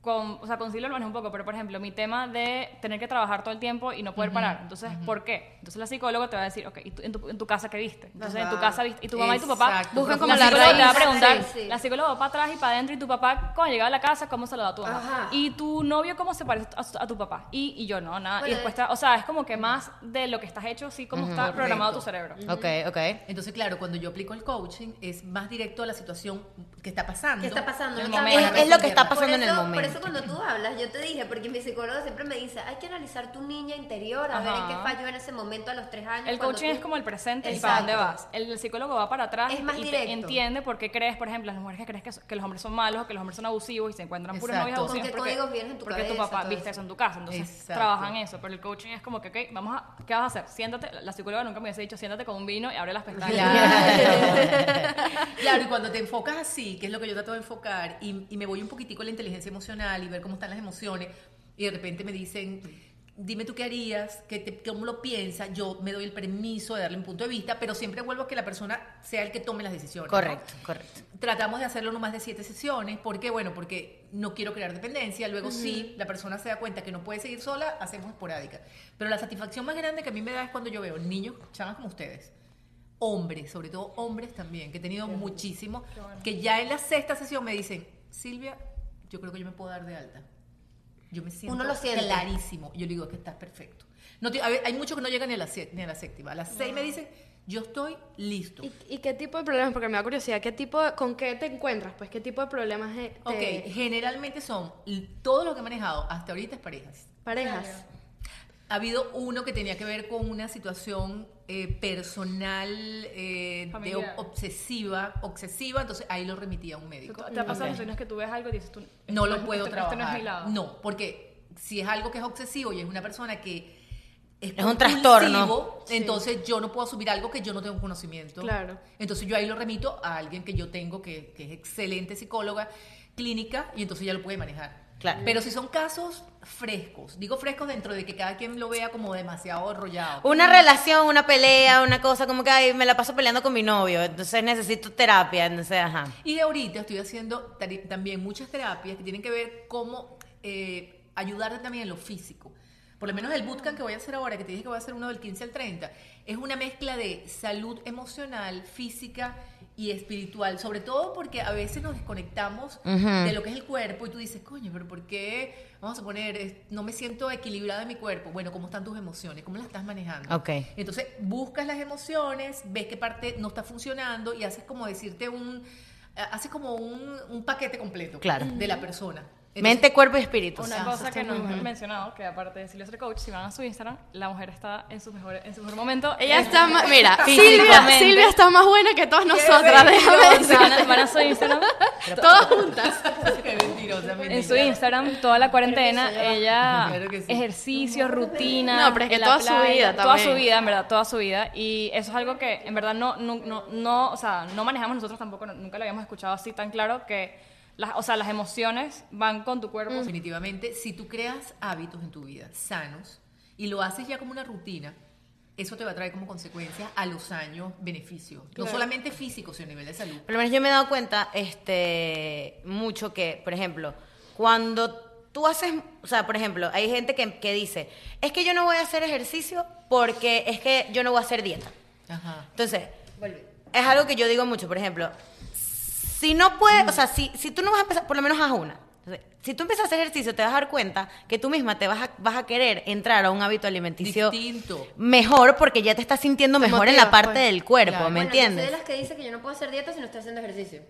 con, o sea, con Silvia lo manejo un poco, pero por ejemplo, mi tema de tener que trabajar todo el tiempo y no poder parar. Entonces, ¿por qué? Entonces la psicóloga te va a decir, ok, ¿y tú- en, tu, en tu casa qué viste? Entonces, en tu casa viste, y tu mamá y tu papá Exacto. buscan Como la la psicóloga te va a preguntar, Sí, sí. la psicóloga va para atrás y para adentro y tu papá, cuando llegaba a la casa, ¿cómo se lo da a tu mamá? Ajá. Y tu novio, ¿cómo se parece a, a tu papá? Y, y yo, no, nada. Bueno, y después, está- o sea, es como que más de lo que estás hecho, sí, como está Correcto. programado tu cerebro. Ok, ok. Entonces, claro, cuando yo aplico el coaching es más directo a la situación que está pasando. ¿Qué está pasando? El No momento. Es, es lo que está pasando en el eso- momento. Eso cuando tú hablas, yo te dije, porque mi psicólogo siempre me dice, hay que analizar tu niña interior, a ver en qué falló en ese momento a los tres años. El coaching tú- es como el presente y para dónde Exacto. vas. El, el psicólogo va para atrás Es más y te entiende por qué crees, por ejemplo, las mujeres que crees que, so- que los hombres son malos o que los hombres son abusivos y se encuentran puros Exacto. novios ¿Con abusivos. qué porque- en tu Porque tu papá viste eso? eso en tu casa. Entonces Exacto. trabajan eso. Pero el coaching es como que, ok, vamos a, ¿qué vas a hacer? Siéntate. La psicóloga nunca me hubiese dicho, siéntate con un vino y abre las pestañas. Claro. claro, y cuando te enfocas así, que es lo que yo trato de enfocar, y, y me voy un poquitico a la inteligencia emocional y ver cómo están las emociones, y de repente me dicen, dime tú qué harías, qué te- cómo lo piensas, yo me doy el permiso de darle un punto de vista, pero siempre vuelvo a que la persona sea el que tome las decisiones. ¿no? Correcto, correcto. Tratamos de hacerlo no más de siete sesiones. ¿Por qué? Bueno, porque no quiero crear dependencia. Luego, sí, la persona se da cuenta que no puede seguir sola, hacemos esporádica. Pero la satisfacción más grande que a mí me da es cuando yo veo niños, chamas como ustedes, hombres, sobre todo hombres también, que he tenido muchísimos, que ya en la sexta sesión me dicen, Silvia, yo creo que yo me puedo dar de alta. Yo me siento Uno lo siente. clarísimo. Yo le digo que estás perfecto. No te- a ver, hay muchos que no llegan ni a la, ni a la séptima. A las seis me dicen, yo estoy listo. ¿Y, y qué tipo de problemas? Porque me da curiosidad, ¿qué tipo de- ¿con qué te encuentras? Pues, ¿qué tipo de problemas te- Ok, generalmente son todo lo que he manejado hasta ahorita es parejas. parejas? Ha habido uno que tenía que ver con una situación eh, personal eh, de obsesiva, obsesiva, entonces ahí lo remití a un médico. ¿Te ha pasado Ok. situaciones que tú ves algo y dices tú, No lo puedo esto- trabajar. Esto no es mi lado. No, porque si es algo que es obsesivo y es una persona que Es un trastorno. Entonces yo no puedo asumir algo que yo no tengo conocimiento. Claro. Entonces yo ahí lo remito a alguien que yo tengo que, que es excelente psicóloga clínica y entonces ya lo puede manejar. Claro. Pero si son casos frescos, digo frescos dentro de que cada quien lo vea como demasiado enrollado. Una relación, una pelea, una cosa como que ay, me la paso peleando con mi novio, entonces necesito terapia, entonces, ajá. Y ahorita estoy haciendo también muchas terapias que tienen que ver cómo eh, ayudarte también en lo físico. Por lo menos el bootcamp que voy a hacer ahora, que te dije que voy a hacer uno del 15 al 30, es una mezcla de salud emocional, física y espiritual. Sobre todo porque a veces nos desconectamos de lo que es el cuerpo y tú dices, coño, pero ¿por qué? Vamos a poner, no me siento equilibrada en mi cuerpo. Bueno, ¿cómo están tus emociones? ¿Cómo las estás manejando? Ok. Entonces buscas las emociones, ves qué parte no está funcionando y haces como decirte un, eh, haces como un, un paquete completo Claro. de la persona. Entonces, Mente, cuerpo y espíritu. Una sea, cosa que no hemos mencionado, que aparte de Silvia ser coach, si van a su Instagram, la mujer está en su mejor, en su mejor momento. Ella está más, mira, Silvia, está más buena que todas nosotras, déjame decir. Van a, van a su Instagram. Todas juntas. qué mentirosa, En su. Instagram, toda la cuarentena, ella Claro que sí. ejercicios, rutina. No, pero es que toda su vida Toda su vida, en verdad, toda su vida. Y eso es algo que, en verdad, no, no, no, no, o sea, no manejamos nosotros tampoco, nunca lo habíamos escuchado así tan claro que, las, o sea, las emociones van con tu cuerpo. Definitivamente, si tú creas hábitos en tu vida sanos y lo haces ya como una rutina, eso te va a traer como consecuencia a los años beneficios. No solamente físicos, sino a nivel de salud. Por lo menos yo me he dado cuenta este, mucho que, por ejemplo, cuando tú haces, o sea, por ejemplo, hay gente que, que dice, es que yo no voy a hacer ejercicio porque es que yo no voy a hacer dieta. Ajá. Entonces, es algo que yo digo mucho, por ejemplo, si no puedes, o sea, si, si tú no vas a empezar, por lo menos haz una. Entonces, si tú empiezas a hacer ejercicio, te vas a dar cuenta que tú misma te vas a, vas a querer entrar a un hábito alimenticio Distinto. mejor porque ya te estás sintiendo mejor en la motiva, parte pues. del cuerpo, Claro. ¿me Bueno, yo soy entiendes? de las que dice que yo no puedo hacer dieta si no estoy haciendo ejercicio.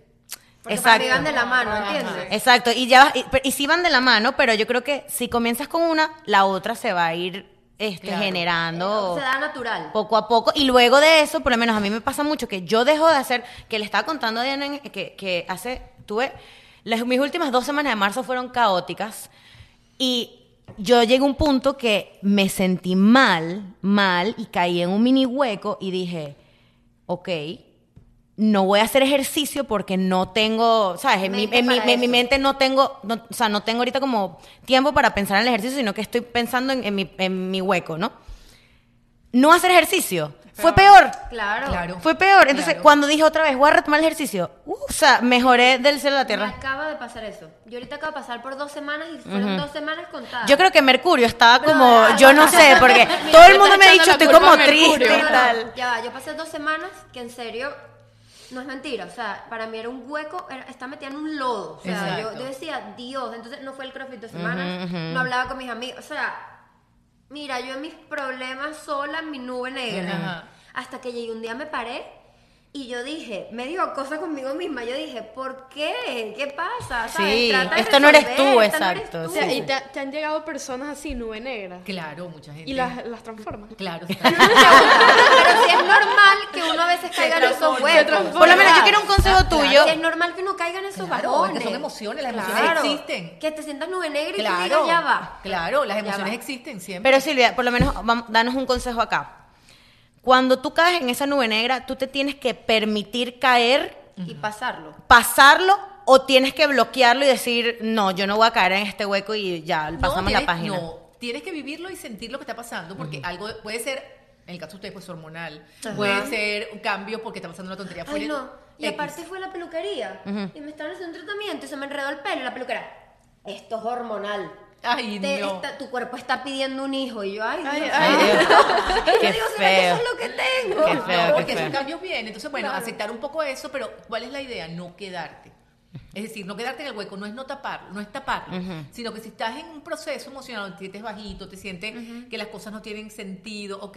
Porque Exacto. para mí van de la mano, ¿entiendes? Exacto, y ya vas- y, y sí van de la mano, pero yo creo que si comienzas con una, la otra se va a ir este, Claro. generando Se da natural. poco a poco. Y luego de eso, por lo menos a mí me pasa mucho que yo dejo de hacer, que le estaba contando a Diana que, que hace, tuve, las, mis últimas dos semanas de marzo fueron caóticas y yo llegué a un punto que me sentí mal, mal, y caí en un mini hueco y dije, ok, no voy a hacer ejercicio porque no tengo, ¿sabes? En, mi, Mente en mi- en mi mente no tengo, no- o sea, no tengo ahorita como tiempo para pensar en el ejercicio, sino que estoy pensando en, en mi, en mi hueco, ¿no? No hacer ejercicio. Fue peor. Claro. Claro. Fue peor. Entonces, Claro. cuando dije otra vez, voy a retomar el ejercicio, uh, o sea, mejoré del cielo a la Me tierra. acaba de pasar eso. Yo ahorita acabo de pasar por dos semanas y fueron dos semanas contadas. Yo creo que Mercurio estaba Pero, como, yo no sé, porque Mira, todo el mundo me ha dicho, estoy como triste y tal. Ya va, yo pasé dos semanas que en serio no es mentira, o sea, para mí era un hueco, era, estaba metida en un lodo, o sea, yo, decía, Dios, entonces no fue el crossfit de semanas, no hablaba con mis amigos, o sea, mira, yo en mis problemas sola en mi nube negra, hasta que llegué un día me paré y yo dije, me dio cosa conmigo misma, yo dije, ¿por qué? ¿Qué pasa? ¿Sabes? Sí, Trata de esto no eres resolver, tú, esta no eres exacto, tú. O sea, Sí, y te, te han llegado personas así, nube negra. Claro, mucha gente. Y las, las transforman. Claro. Pero sí es normal que uno a veces caiga en esos huecos. Por lo menos yo quiero un consejo Ah, tuyo. Es normal que uno caiga en esos Claro, bajones. es que son emociones, las emociones Claro. existen. Que te sientas nube negra y tú Claro. digas, ya va. Claro, las emociones existen siempre. Pero Silvia, por lo menos vam- danos un consejo acá. Cuando tú caes en esa nube negra, tú te tienes que permitir caer, Y pasarlo. pasarlo, o tienes que bloquearlo y decir, no, yo no voy a caer en este hueco y ya, No, pasamos la tienes- página. No, tienes que vivirlo y sentir lo que está pasando, porque algo puede ser, en el caso de ustedes, pues hormonal, Ajá. puede ser un cambio porque está pasando una tontería Ay, no. Y X. aparte fue la peluquería. Y me estaban haciendo un tratamiento y se me enredó el pelo la peluquera. Esto es hormonal. Ay, Te- no. está- tu cuerpo está pidiendo un hijo. Y yo, ay, Ay, Dios ay, mío. Qué Yo digo, ¿será que feo. eso es lo que tengo? Qué No, feo, porque qué esos feo. cambios vienen. Entonces, bueno, aceptar un poco eso, pero ¿cuál es la idea? No quedarte. Es decir, no quedarte en el hueco, no es no taparlo, no es taparlo, sino que si estás en un proceso emocional, te sientes bajito, te sientes que las cosas no tienen sentido, ok,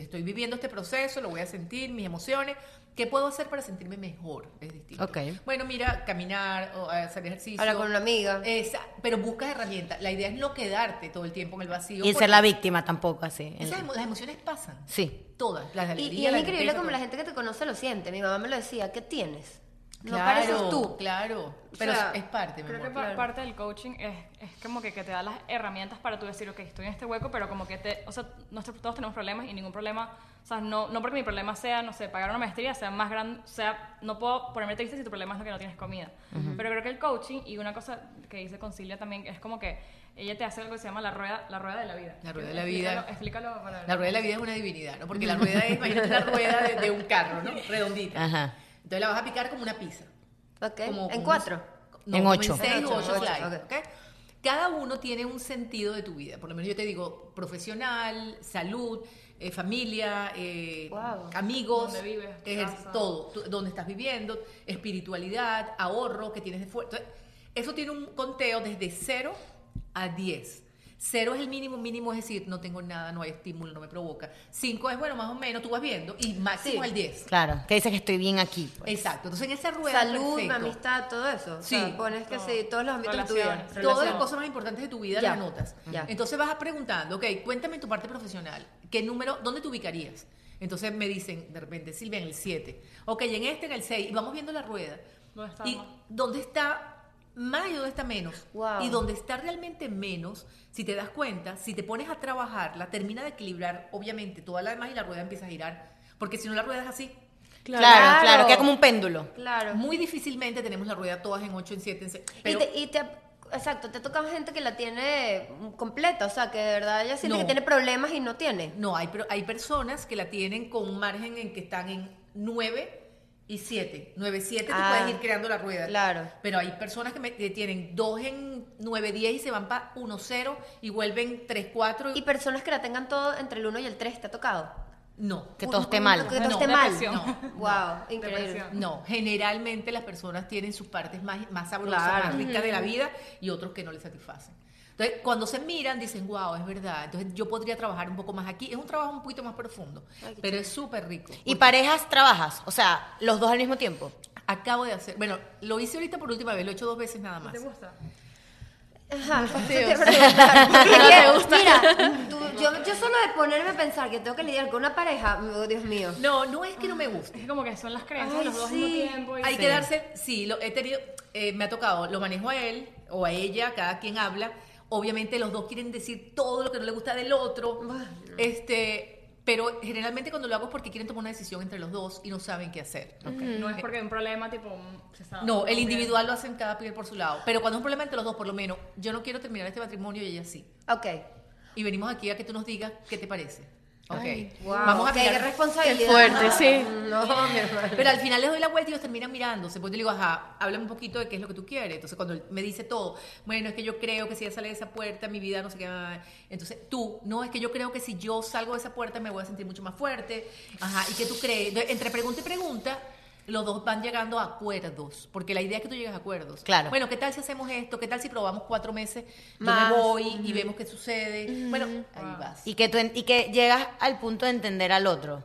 estoy viviendo este proceso, lo voy a sentir, mis emociones, ¿qué puedo hacer para sentirme mejor? Es distinto. Bueno, mira, caminar o hacer ejercicio. Habla con una amiga. Esa- pero buscas herramientas. La idea es no quedarte todo el tiempo en el vacío. Y ser la víctima tampoco, así. esas las emociones pasan. Sí. Todas. Las Y, alegrías, y es la increíble como la gente que te conoce lo siente. Mi mamá me lo decía, ¿qué tienes? No pareces tú. Claro, pero sea, es parte, Creo que amor. pa- parte del coaching es, es como que, que te da las herramientas para tú decir, ok, estoy en este hueco, pero como que te, o sea, nosotros todos tenemos problemas y ningún problema, o sea, no, no porque mi problema sea, no sé, pagar una maestría, sea más grande, o sea, no puedo ponerme triste si tu problema es lo que no tienes comida. Pero creo que el coaching y una cosa que dice Concilia también es como que ella te hace algo que se llama la rueda, la rueda de la vida. La rueda de la vida. Explícalo, explícalo para La rueda de la vida es una divinidad, ¿no? Porque la rueda es, imagínate la rueda de, de un carro, ¿no? Redondita. Ajá. Entonces la vas a picar como una pizza. Ok. Como- en como cuatro. No, En ocho. En seis u ocho, ocho ocho, slides. Cada uno tiene un sentido de tu vida. Por lo menos yo te digo profesional, salud, eh, familia, eh, Wow. amigos, Dónde vives, casa. todo, tú- dónde estás viviendo, espiritualidad, ahorro que tienes de fuerte. Eso tiene un conteo desde 0 a 10. Cero es el mínimo, mínimo es decir, no tengo nada, no hay estímulo, no me provoca. Cinco es, bueno, más o menos, tú vas viendo, y máximo Sí. el 10. Claro, que dices que estoy bien aquí. pues. Exacto. Entonces en esa rueda Salud, perfecto, amistad, todo eso. O sea, Sí. pones que Todo. sí, todos los ámbitos de tu vida. Todas las cosas más importantes de tu vida Ya. las anotas. Ya. Entonces vas preguntando, ok, cuéntame tu parte profesional. ¿Qué número, dónde te ubicarías? Entonces me dicen, de repente, Silvia, en el 7. Ok, en este, en el 6. Y vamos viendo la rueda. ¿Dónde está y más? dónde está más y dónde está menos. Wow. Y donde está realmente menos, si te das cuenta, si te pones a trabajarla, termina de equilibrar, obviamente, toda la demás y la rueda empieza a girar. Porque si no, la rueda es así. Claro, claro, Claro. queda como un péndulo. Claro. Muy difícilmente tenemos la rueda todas en 8, en 7, en 6. Y Pero te, y te- exacto, te toca gente que la tiene completa, o sea, que de verdad ella siente No. que tiene problemas y no tiene. No, hay, pero hay personas que la tienen con un margen en que están en 9 y 7. 9, 7 tú Ah, puedes ir creando la rueda. claro. Pero hay personas que, me- que tienen 2 en 9, 10 y se van para 1, 0 y vuelven 3, 4. Y personas que la tengan todo entre el 1 y el 3, ¿te ha tocado? no. Que todo esté mal. Que todo No, esté mal. No, Wow, increíble. No, generalmente las personas tienen sus partes más, más sabrosas, Claro. más ricas de la vida y otros que no les satisfacen. Entonces, cuando se miran, dicen, wow, es verdad. Entonces, yo podría trabajar un poco más aquí. Es un trabajo un poquito más profundo, Ay, pero es súper rico. ¿Y parejas trabajas? O sea, los dos al mismo tiempo. Acabo de hacer, bueno, lo hice ahorita por última vez, lo he hecho dos veces nada más. ¿Te gusta? Ajá, eso te Dios. iba a preguntar. Porque que, Mira, tú- yo, yo solo de ponerme a pensar que tengo que lidiar con una pareja, oh, Dios mío. No, no es que no me Es guste. que como que son las creencias Ay, los dos al sí. mismo tiempo. y- Hay Sí. que darse, sí, lo he tenido, eh, me ha tocado, lo manejo a él o a ella, cada quien habla. Obviamente los dos quieren decir todo lo que no le gusta del otro. Este, pero generalmente cuando lo hago es porque quieren tomar una decisión entre los dos y no saben qué hacer. No es porque hay un problema tipo... se está- No, el individual lo hacen cada piel por su lado. Pero cuando es un problema entre los dos, por lo menos, yo no quiero terminar este matrimonio y ella sí. Ok. Y venimos aquí a que tú nos digas qué te parece. Ok. Wow, Vamos a qué mirar- responsabilidad. Qué fuerte, sí. No, mi hermano. Pero al final les doy la vuelta y ellos terminan mirándose. Pues yo le digo, ajá, háblame un poquito de qué es lo que tú quieres. Entonces cuando él me dice todo, bueno, es que yo creo que si ella sale de esa puerta, mi vida no sé qué. va". Entonces tú, no, es que yo creo que si yo salgo de esa puerta me voy a sentir mucho más fuerte. Ajá, ¿y qué tú crees? Entre pregunta y pregunta, los dos van llegando a acuerdos. Porque la idea es que tú llegues a acuerdos. Claro. Bueno, ¿qué tal si hacemos esto? ¿Qué tal si probamos cuatro meses? Yo Más. me voy y vemos qué sucede. Bueno, ahí vas. Y que, tú, en- y que llegas al punto de entender al otro.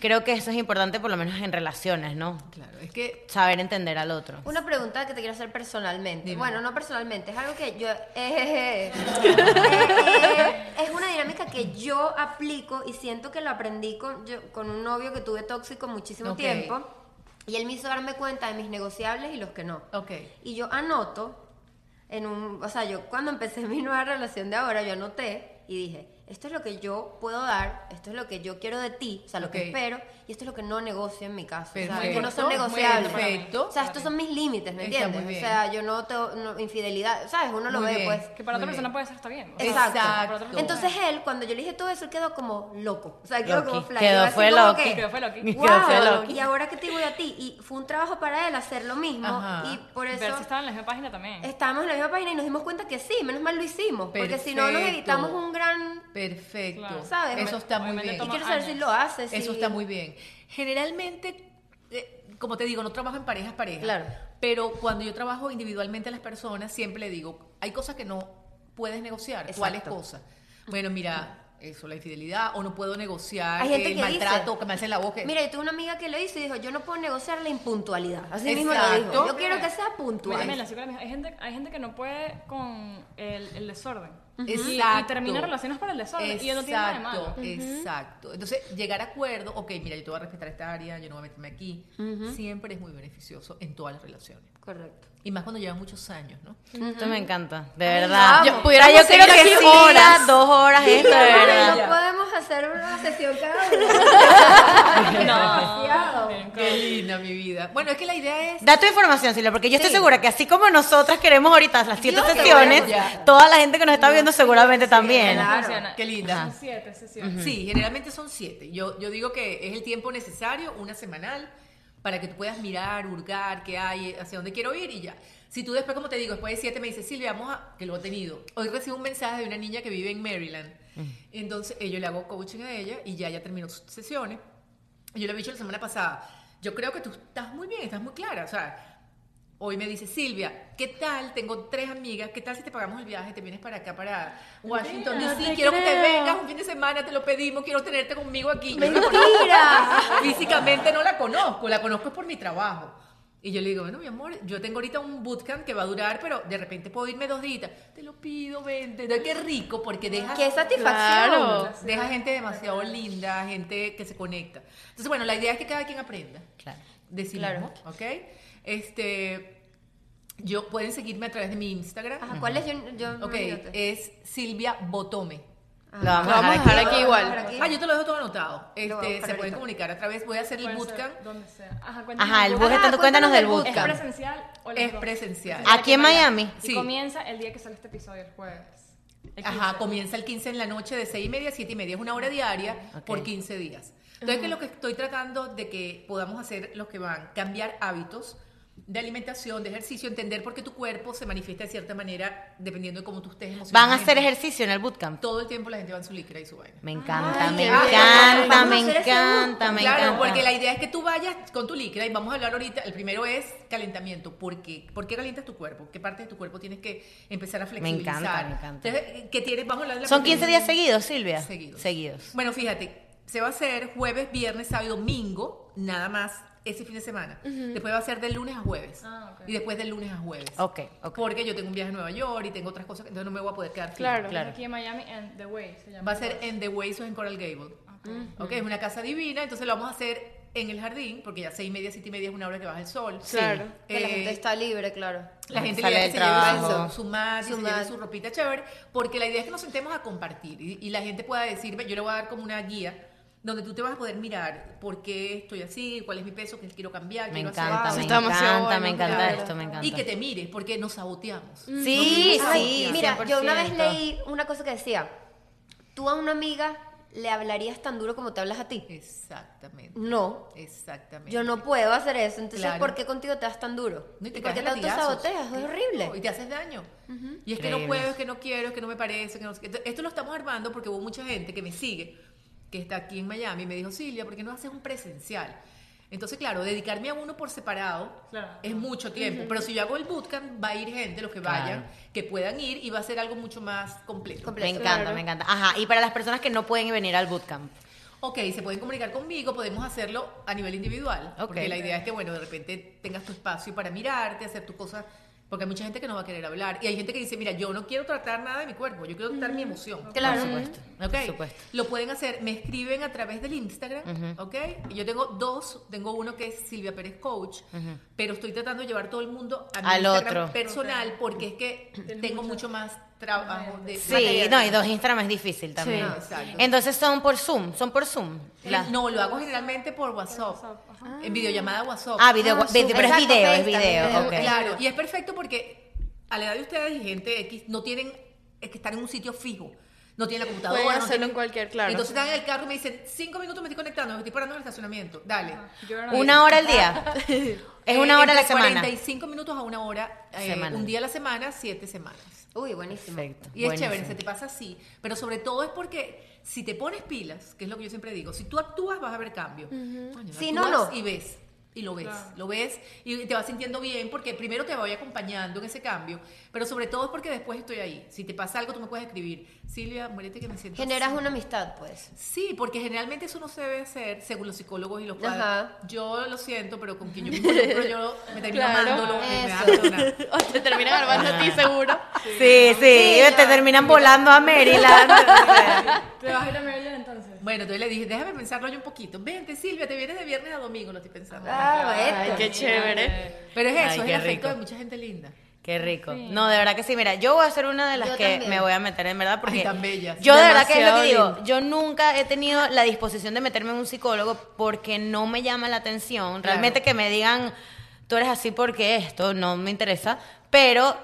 Creo que eso es importante por lo menos en relaciones, ¿no? Claro, es que Saber entender al otro. Una pregunta que te quiero hacer personalmente. Dime. Bueno, no personalmente, es algo que yo... eh, eh, es una dinámica que yo aplico y siento que lo aprendí con, yo- con un novio que tuve tóxico muchísimo tiempo. Y él me hizo darme cuenta de mis negociables y los que no. Ok. Y yo anoto en un, o sea, yo cuando empecé mi nueva relación de ahora, yo anoté y dije, esto es lo que yo puedo dar, esto es lo que yo quiero de ti, o sea, lo Ok. que espero, y esto es lo que no negocio en mi caso, o sea, Perfecto, que no son negociables. perfecto. O sea, estos son mis límites, ¿me entiendes? O sea, yo no tengo no, infidelidad, ¿sabes? Uno lo Muy ve, bien. pues. Que para otra persona bien. puede ser está bien. O sea, Exacto. persona- Entonces él, cuando yo le dije todo eso, él quedó como loco. O sea, quedó Loki. como fly. Quedó, fue como que, Quedó fue. Quedó "Wow, fue Loki. Y ahora que te digo a ti, y fue un trabajo para él hacer lo mismo. Ajá. Y por eso Ver si estaban en la misma página también. estábamos en la misma página y nos dimos cuenta que sí, menos mal lo hicimos. Porque si no, nos Perfecto. evitamos un gran. Perfecto. Claro. ¿Sabes? Eso está muy bien. Y quiero saber si lo haces. Eso está muy bien. Generalmente, eh, como te digo, no trabajo en parejas, parejas. Claro. Pero cuando yo trabajo individualmente a las personas, siempre le digo, hay cosas que no puedes negociar. ¿Cuáles cosas? Bueno, mira, eso, la infidelidad, o no puedo negociar Hay gente el que maltrato, dice- que me hacen la boca. Mira, yo tuve una amiga que lo hizo y dijo: Yo no puedo negociar la impuntualidad. Así mismo lo dijo. Yo quiero que sea Mira, puntual. Misma- hay, gente, hay gente que no puede con el, el desorden. Y, y Exacto. termina relaciones por el desorden. Y no tiene nada de malo. Exacto, exacto. Entonces, llegar a acuerdo, ok, mira, yo te voy a respetar esta área, yo no voy a meterme aquí, siempre es muy beneficioso en todas las relaciones. Correcto. Y más cuando llevan muchos años, ¿no? Esto me encanta, de verdad. Yo, Pudiéramos yo quiero seguir que siga horas. dos horas esto, de verdad. no podemos hacer una sesión cada uno. Demasiado. Qué linda mi vida. Bueno, es que la idea es... Da tu información, Silvia, porque yo estoy Sí. segura que así como nosotras queremos ahorita las siete Yo sesiones, toda la gente que nos está viendo seguramente también. claro. Qué linda. Son siete sesiones. Sí, generalmente son siete. Yo, yo digo que es el tiempo necesario, una semanal, para que tú puedas mirar, hurgar, qué hay, hacia dónde quiero ir y ya. Si tú después, como te digo, después de siete me dices, Silvia, vamos a... que lo he tenido. Hoy recibo un mensaje de una niña que vive en Maryland. Entonces, eh, yo le hago coaching a ella y ya ella terminó sus sesiones. Yo le he dicho la semana pasada, yo creo que tú estás muy bien, estás muy clara. O sea, hoy me dice, Silvia, ¿qué tal? Tengo tres amigas, ¿qué tal si te pagamos el viaje? Te vienes para acá, para Washington No DC. Quiero que te creo. vengas un fin de semana, te lo pedimos, quiero tenerte conmigo aquí. Yo no Mentira. conozco. Físicamente no la conozco, la conozco por mi trabajo. Y yo le digo, bueno, mi amor, yo tengo ahorita un bootcamp que va a durar, pero de repente puedo irme dos días. Te lo pido, vente. Qué rico, porque dejas, Qué satisfacción. Claro. deja gente demasiado linda, gente que se conecta. Entonces, bueno, la idea es que cada quien aprenda Claro. de sí Claro. ¿ok? Este, yo, pueden seguirme a través de mi Instagram. Ajá, ¿cuál es? Yo, yo Ok, es Silvia Botome. Lo vamos, Lo vamos a dejar aquí igual. Aquí. Ah, yo te lo dejo todo anotado. Este, se pueden comunicar a través, voy a hacer el bootcamp. Donde sea. Ajá, el bootcamp. bootcamp, Ah, cuéntanos del del ¿Es bootcamp. presencial o Es presencial. Aquí en Miami. Y Sí. comienza el día que sale este episodio, el jueves. El Ajá, 15. comienza el 15 en la noche de 6 y media a 7 y media. Es una hora diaria Ok. por 15 días. Entonces, que lo que estoy tratando de que podamos hacer los que van, cambiar hábitos de alimentación, de ejercicio, entender por qué tu cuerpo se manifiesta de cierta manera debiendo de cómo tú estés emocionalmente. Van a hacer ejercicio en el bootcamp. Todo el tiempo la gente va en su licra y su vaina. Me encanta, Ay, me encanta, me encanta, me claro, encanta. porque la idea es que tú vayas con tu licra y vamos a hablar ahorita. El primero es calentamiento. ¿Por qué? ¿Por qué calientas tu cuerpo? ¿Qué parte de tu cuerpo tienes que empezar a flexibilizar? encanta, me encanta. Entonces, ¿qué tienes? Vamos a hablar de la Son 15 proteína. días seguidos, Silvia. Seguidos. Seguidos. Bueno, fíjate, se va a hacer jueves, viernes, sábado y domingo, nada más ese fin de semana. Después va a ser de lunes a jueves. Ah, ok. Y después de lunes a jueves. Ok, ok. Porque yo tengo un viaje a Nueva York y tengo otras cosas, entonces no me voy a poder quedar. Claro. Claro. Aquí en Miami, en The Way se llama. Va a ser en The Ways en Coral Gable. Ok, es una casa divina, entonces lo vamos a hacer en el jardín, porque ya seis y media, siete y media es una hora que baja el sol. Claro. Que la Eh, gente está libre, claro. La gente Sale que se trabajo. su, su mat, Su mat. su ropita chévere, porque la idea es que nos sentemos a compartir y, y la gente pueda decirme, yo le voy a dar como una guía donde tú te vas a poder mirar por qué estoy así, cuál es mi peso, qué quiero cambiar, Me quiero encanta, hacer. me está demasiado encanta, bueno, me encanta esto, me encanta. Y que te mires, porque nos saboteamos. Sí, Ay, sí, mira, yo una vez 100%. leí una cosa que decía, tú a una amiga le hablarías tan duro como te hablas a ti. Exactamente. No, Exactamente. yo no puedo hacer eso. Entonces, Claro. ¿por qué contigo te das tan duro? No, y te ¿Y por qué te autosaboteas? Es horrible. Y te haces daño. Y es que no puedo, es que no quiero, es que no me parece. Que no Esto lo estamos armando porque hubo mucha gente que me sigue, que está aquí en Miami, y me dijo, Silvia, ¿por qué no haces un presencial? Entonces, claro, dedicarme a uno por separado Claro. es mucho tiempo. Pero si yo hago el bootcamp, va a ir gente, los que vayan, que puedan ir y va a ser algo mucho más completo. Me encanta, Claro. me encanta. Ajá, y para las personas que no pueden venir al bootcamp. Ok, se pueden comunicar conmigo, podemos hacerlo a nivel individual. Ok. Porque la idea es que, bueno, de repente tengas tu espacio para mirarte, hacer tus cosas. Porque hay mucha gente que no va a querer hablar. Y hay gente que dice, mira, yo no quiero tratar nada de mi cuerpo, yo quiero tratar mi emoción. Claro. Por supuesto. Ok. Por supuesto. Lo pueden hacer, me escriben a través del Instagram, ¿ok? Y yo tengo dos, tengo uno que es Silvia Pérez Coach, pero estoy tratando de llevar todo el mundo a mi Al Instagram otro. personal porque es que tengo mucho más trabajo de Sí, no, y dos Instagram es difícil también. Sí. Entonces son por Zoom, son por Zoom. La- No, lo hago generalmente por WhatsApp. En videollamada WhatsApp. Ah, video, Ah, video, pero es video, es video. Claro, y es perfecto porque a la edad de ustedes y gente X no tienen es que estar en un sitio fijo. No tienen la computadora. Pueden no hacerlo tienen- en cualquier, claro. Entonces están en el carro y me dicen, cinco minutos me estoy conectando, me estoy parando en el estacionamiento. Dale. No- Una hora al día. Es una Eh, hora a la semana. 45 minutos a una hora, eh, un día a la semana, siete semanas. Uy, buenísimo. Perfecto. Y es buenísimo. chévere, se te pasa así. Pero sobre todo es porque si te pones pilas, que es lo que yo siempre digo, si tú actúas vas a ver cambio. Coño, Si no, no. Y ves. Y lo ves, lo ves y te vas sintiendo bien porque primero te voy acompañando en ese cambio, pero sobre todo es porque después estoy ahí. Si te pasa algo, tú me puedes escribir, Silvia, muérete que me siento Generas así". una amistad, pues. Sí, porque generalmente eso no se debe hacer según los psicólogos y los padres. Ajá. Yo lo siento, pero con quien yo me involucro, yo me termino Claro. amándolo, me da Eso. pena. O te terminan armando a ti seguro. Sí, sí, Sí, te ya. terminan volando a Maryland. ¿Te vas a ir a Maryland? Bueno, entonces le dije, déjame pensarlo yo un poquito. Vente, Silvia, te vienes de viernes a domingo, lo estoy pensando. Ah, Ay, qué chévere. Pero es eso, Ay, es qué el afecto rico. de mucha gente linda. Qué rico. No, de verdad que sí. Mira, yo voy a ser una de las Yo que también. me voy a meter en verdad porque Ay, tan bellas. yo de verdad que es lo que digo, lindo. yo nunca he tenido la disposición de meterme en un psicólogo porque no me llama la atención. Realmente que me digan, tú eres así porque esto no me interesa, pero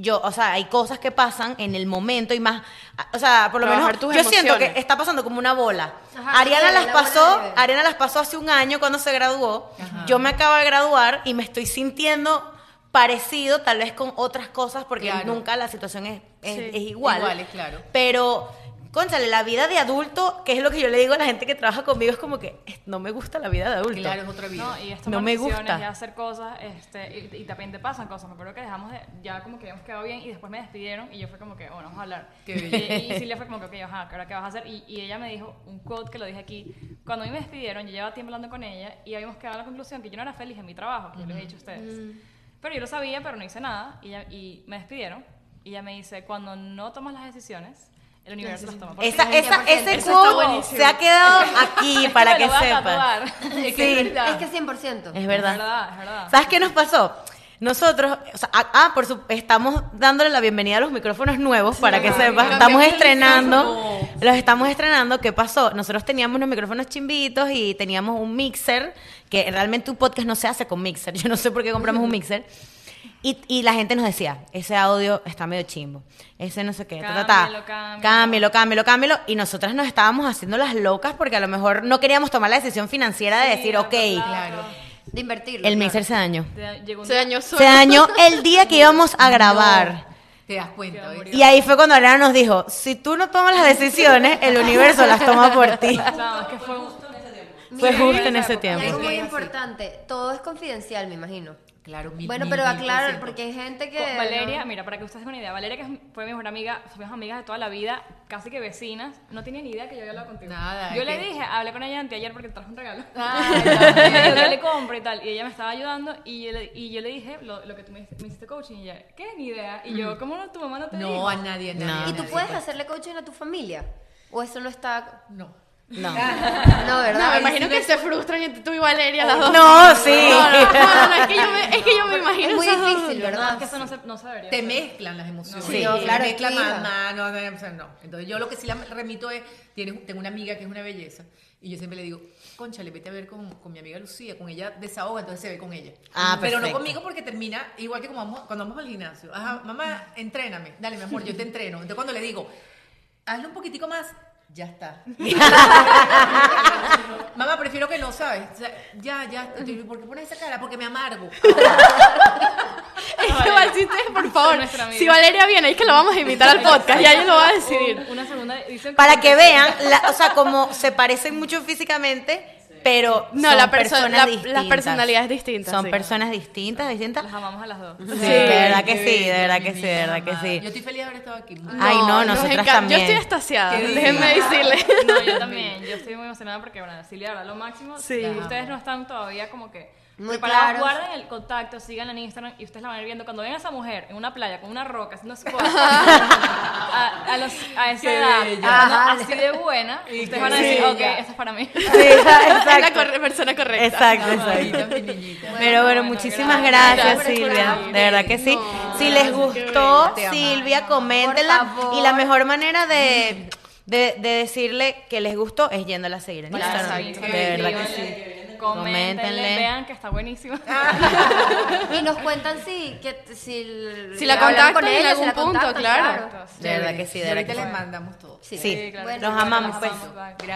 yo, o sea, hay cosas que pasan en el momento y más, o sea, por lo Trabajar menos yo siento que está pasando como una bola. Ajá, Ariana sí, las la pasó. Ariana las pasó hace un año cuando se graduó. Ajá. Yo me acabo de graduar y me estoy sintiendo parecido tal vez con otras cosas porque Claro. nunca la situación es, es, Sí. es igual. Iguales, claro. Pero, cónchale, la vida de adulto, que es lo que yo le digo a la gente que trabaja conmigo, es como que "Eh, no me gusta la vida de adulto. Claro, es otra vida. No, y esto No me gusta. y hacer cosas, este, y, y también te pasan cosas. Me acuerdo que dejamos de, ya como que habíamos quedado bien y después me despidieron y yo fue como que, bueno, vamos a hablar. Qué y, bien. y Silvia fue como que, ok, ajá, ¿ahora qué vas a hacer? Y, y ella me dijo un quote que lo dije aquí. Cuando a mí me despidieron, yo llevaba tiempo hablando con ella y habíamos quedado a la conclusión que yo no era feliz en mi trabajo, que yo les he dicho a ustedes. Pero yo lo sabía, pero no hice nada y, ella- y me despidieron. Y ella me dice, cuando no tomas las decisiones, el universo las toma por ti". Esa, esa, 100%. ese quote se ha quedado aquí para que tatuar. Es que Sí. es verdad. Es que 100%. Es Es verdad. verdad, es verdad. ¿Sabes qué nos pasó? Nosotros, o sea, ah, ah, por su, estamos dándole la bienvenida a los micrófonos nuevos para que sepas. Estamos estrenando, los estamos estrenando. ¿Qué pasó? Nosotros teníamos unos micrófonos chimbitos y teníamos un mixer, que realmente un podcast no se hace con mixer. Yo no sé por qué compramos un mixer. Y, y la gente nos decía, ese audio está medio chimbo, ese no sé qué, ta, ta, ta. Cámbialo, cámbialo. cámbialo, cámbialo, cámbialo. Y nosotras nos estábamos haciendo las locas porque a lo mejor no queríamos tomar la decisión financiera de Sí, decir, ok, claro. De invertirlo. el claro. mixer se dañó. Te- Llegó un Se dañó solo. Se dañó el día que íbamos a grabar. Te das cuenta, murió. Y ahí fue cuando Ariana nos dijo, si tú no tomas las decisiones, el universo las toma por ti. Es que fue un- Fue Mira, justo en ese Y tiempo. algo muy importante, todo es confidencial, me imagino. Claro, mil, Bueno, pero ciento. porque hay gente que... Con Valeria, no- mira, para que ustedes tengan una idea, Valeria, que es- fue mi mejor amiga, fuimos amigas de toda la vida, casi que vecinas, no tenía ni idea que yo había hablado contigo. Nada, Yo le que- dije, hablé con ella anteayer porque te traje un regalo. Ay, Y me dijo, ¿qué le compro y tal? Y ella me estaba ayudando y yo le, y yo le dije lo, lo que tú me, hiciste- me hiciste coaching y ella, ¿qué? Ni idea. Y yo, ¿cómo no, tu mamá no te dijo? No, a nadie, a nadie. No. ¿Y tú nadie. puedes hacerle coaching a tu familia? ¿O eso no está...? No. No. No, No, ¿verdad? me imagino que se frustran entre tú y Valeria las dos. No, sí. No, no, no, no, es que yo me, es que yo me imagino Es muy esas dos. difícil, No, ¿verdad? es que eso no se, no se debería Te hacer. mezclan las emociones. Sí, no, claro, Te mezclan mamá, no, no, o sea, no. Entonces yo lo que sí la remito es, tienes- tengo una amiga que es una belleza, y yo siempre le digo, conchale, vete a ver con, con mi amiga Lucía, con ella desahoga, entonces se ve con ella. Ah, Pero no conmigo porque termina igual que como vamos, cuando vamos al gimnasio. Ajá, mamá, entréname, dale mi amor, yo te entreno. Entonces cuando le digo, hazlo un poquitico más, ya está. mamá, prefiero que no, ¿sabes? O sea, ya, ya, ¿por qué pones esa cara? Porque me amargo. Es que Val, si ustedes, por favor, si Valeria viene, es que lo vamos a invitar al podcast, ya ella lo va a decidir. Una segunda, dicen Para que vean, la- o sea, como se parecen mucho físicamente, pero No, son la perso- personas la- las personalidades distintas, Son sí. personas distintas, distintas. Las amamos a las dos. Sí, de verdad que sí, de verdad que sí, de verdad que sí. Yo estoy feliz de haber estado aquí. Ay, no, nos nosotras encanta. también. Yo estoy extasiada, Qué déjenme decirle. No, yo también. Yo estoy muy emocionada porque, bueno, Silvia, ahora lo máximo. Sí. Ustedes no están todavía como que Muy preparados, claros. guarden el contacto, síganla en Instagram y ustedes la van a ir viendo. Cuando ven a esa mujer en una playa con una roca haciendo squat a, a, los, a esa Qué edad, Ajá. así de buena, ustedes qué van a decir, bella. ok, esto es para mí. Sí, Es la exacto. corre- persona correcta. Exacto, exacto. Pero bueno, bueno, muchísimas gracias. Silvia. De verdad que sí. No, si les gustó. Silvia, coméntenla. Y la mejor manera de, de, de decirle que les gustó es yéndola a seguir en Claro, Instagram. sí, De verdad que sí. Coméntenle. Coméntenle, vean que está buenísima. Y nos cuentan si, que, si, Si la hablan contactan en ella, algún si la punto, contactan, claro. De verdad que sí, de Y verdad ahorita que les mandamos todo. Sí. Sí, Bueno, los amamos, pues. Bye.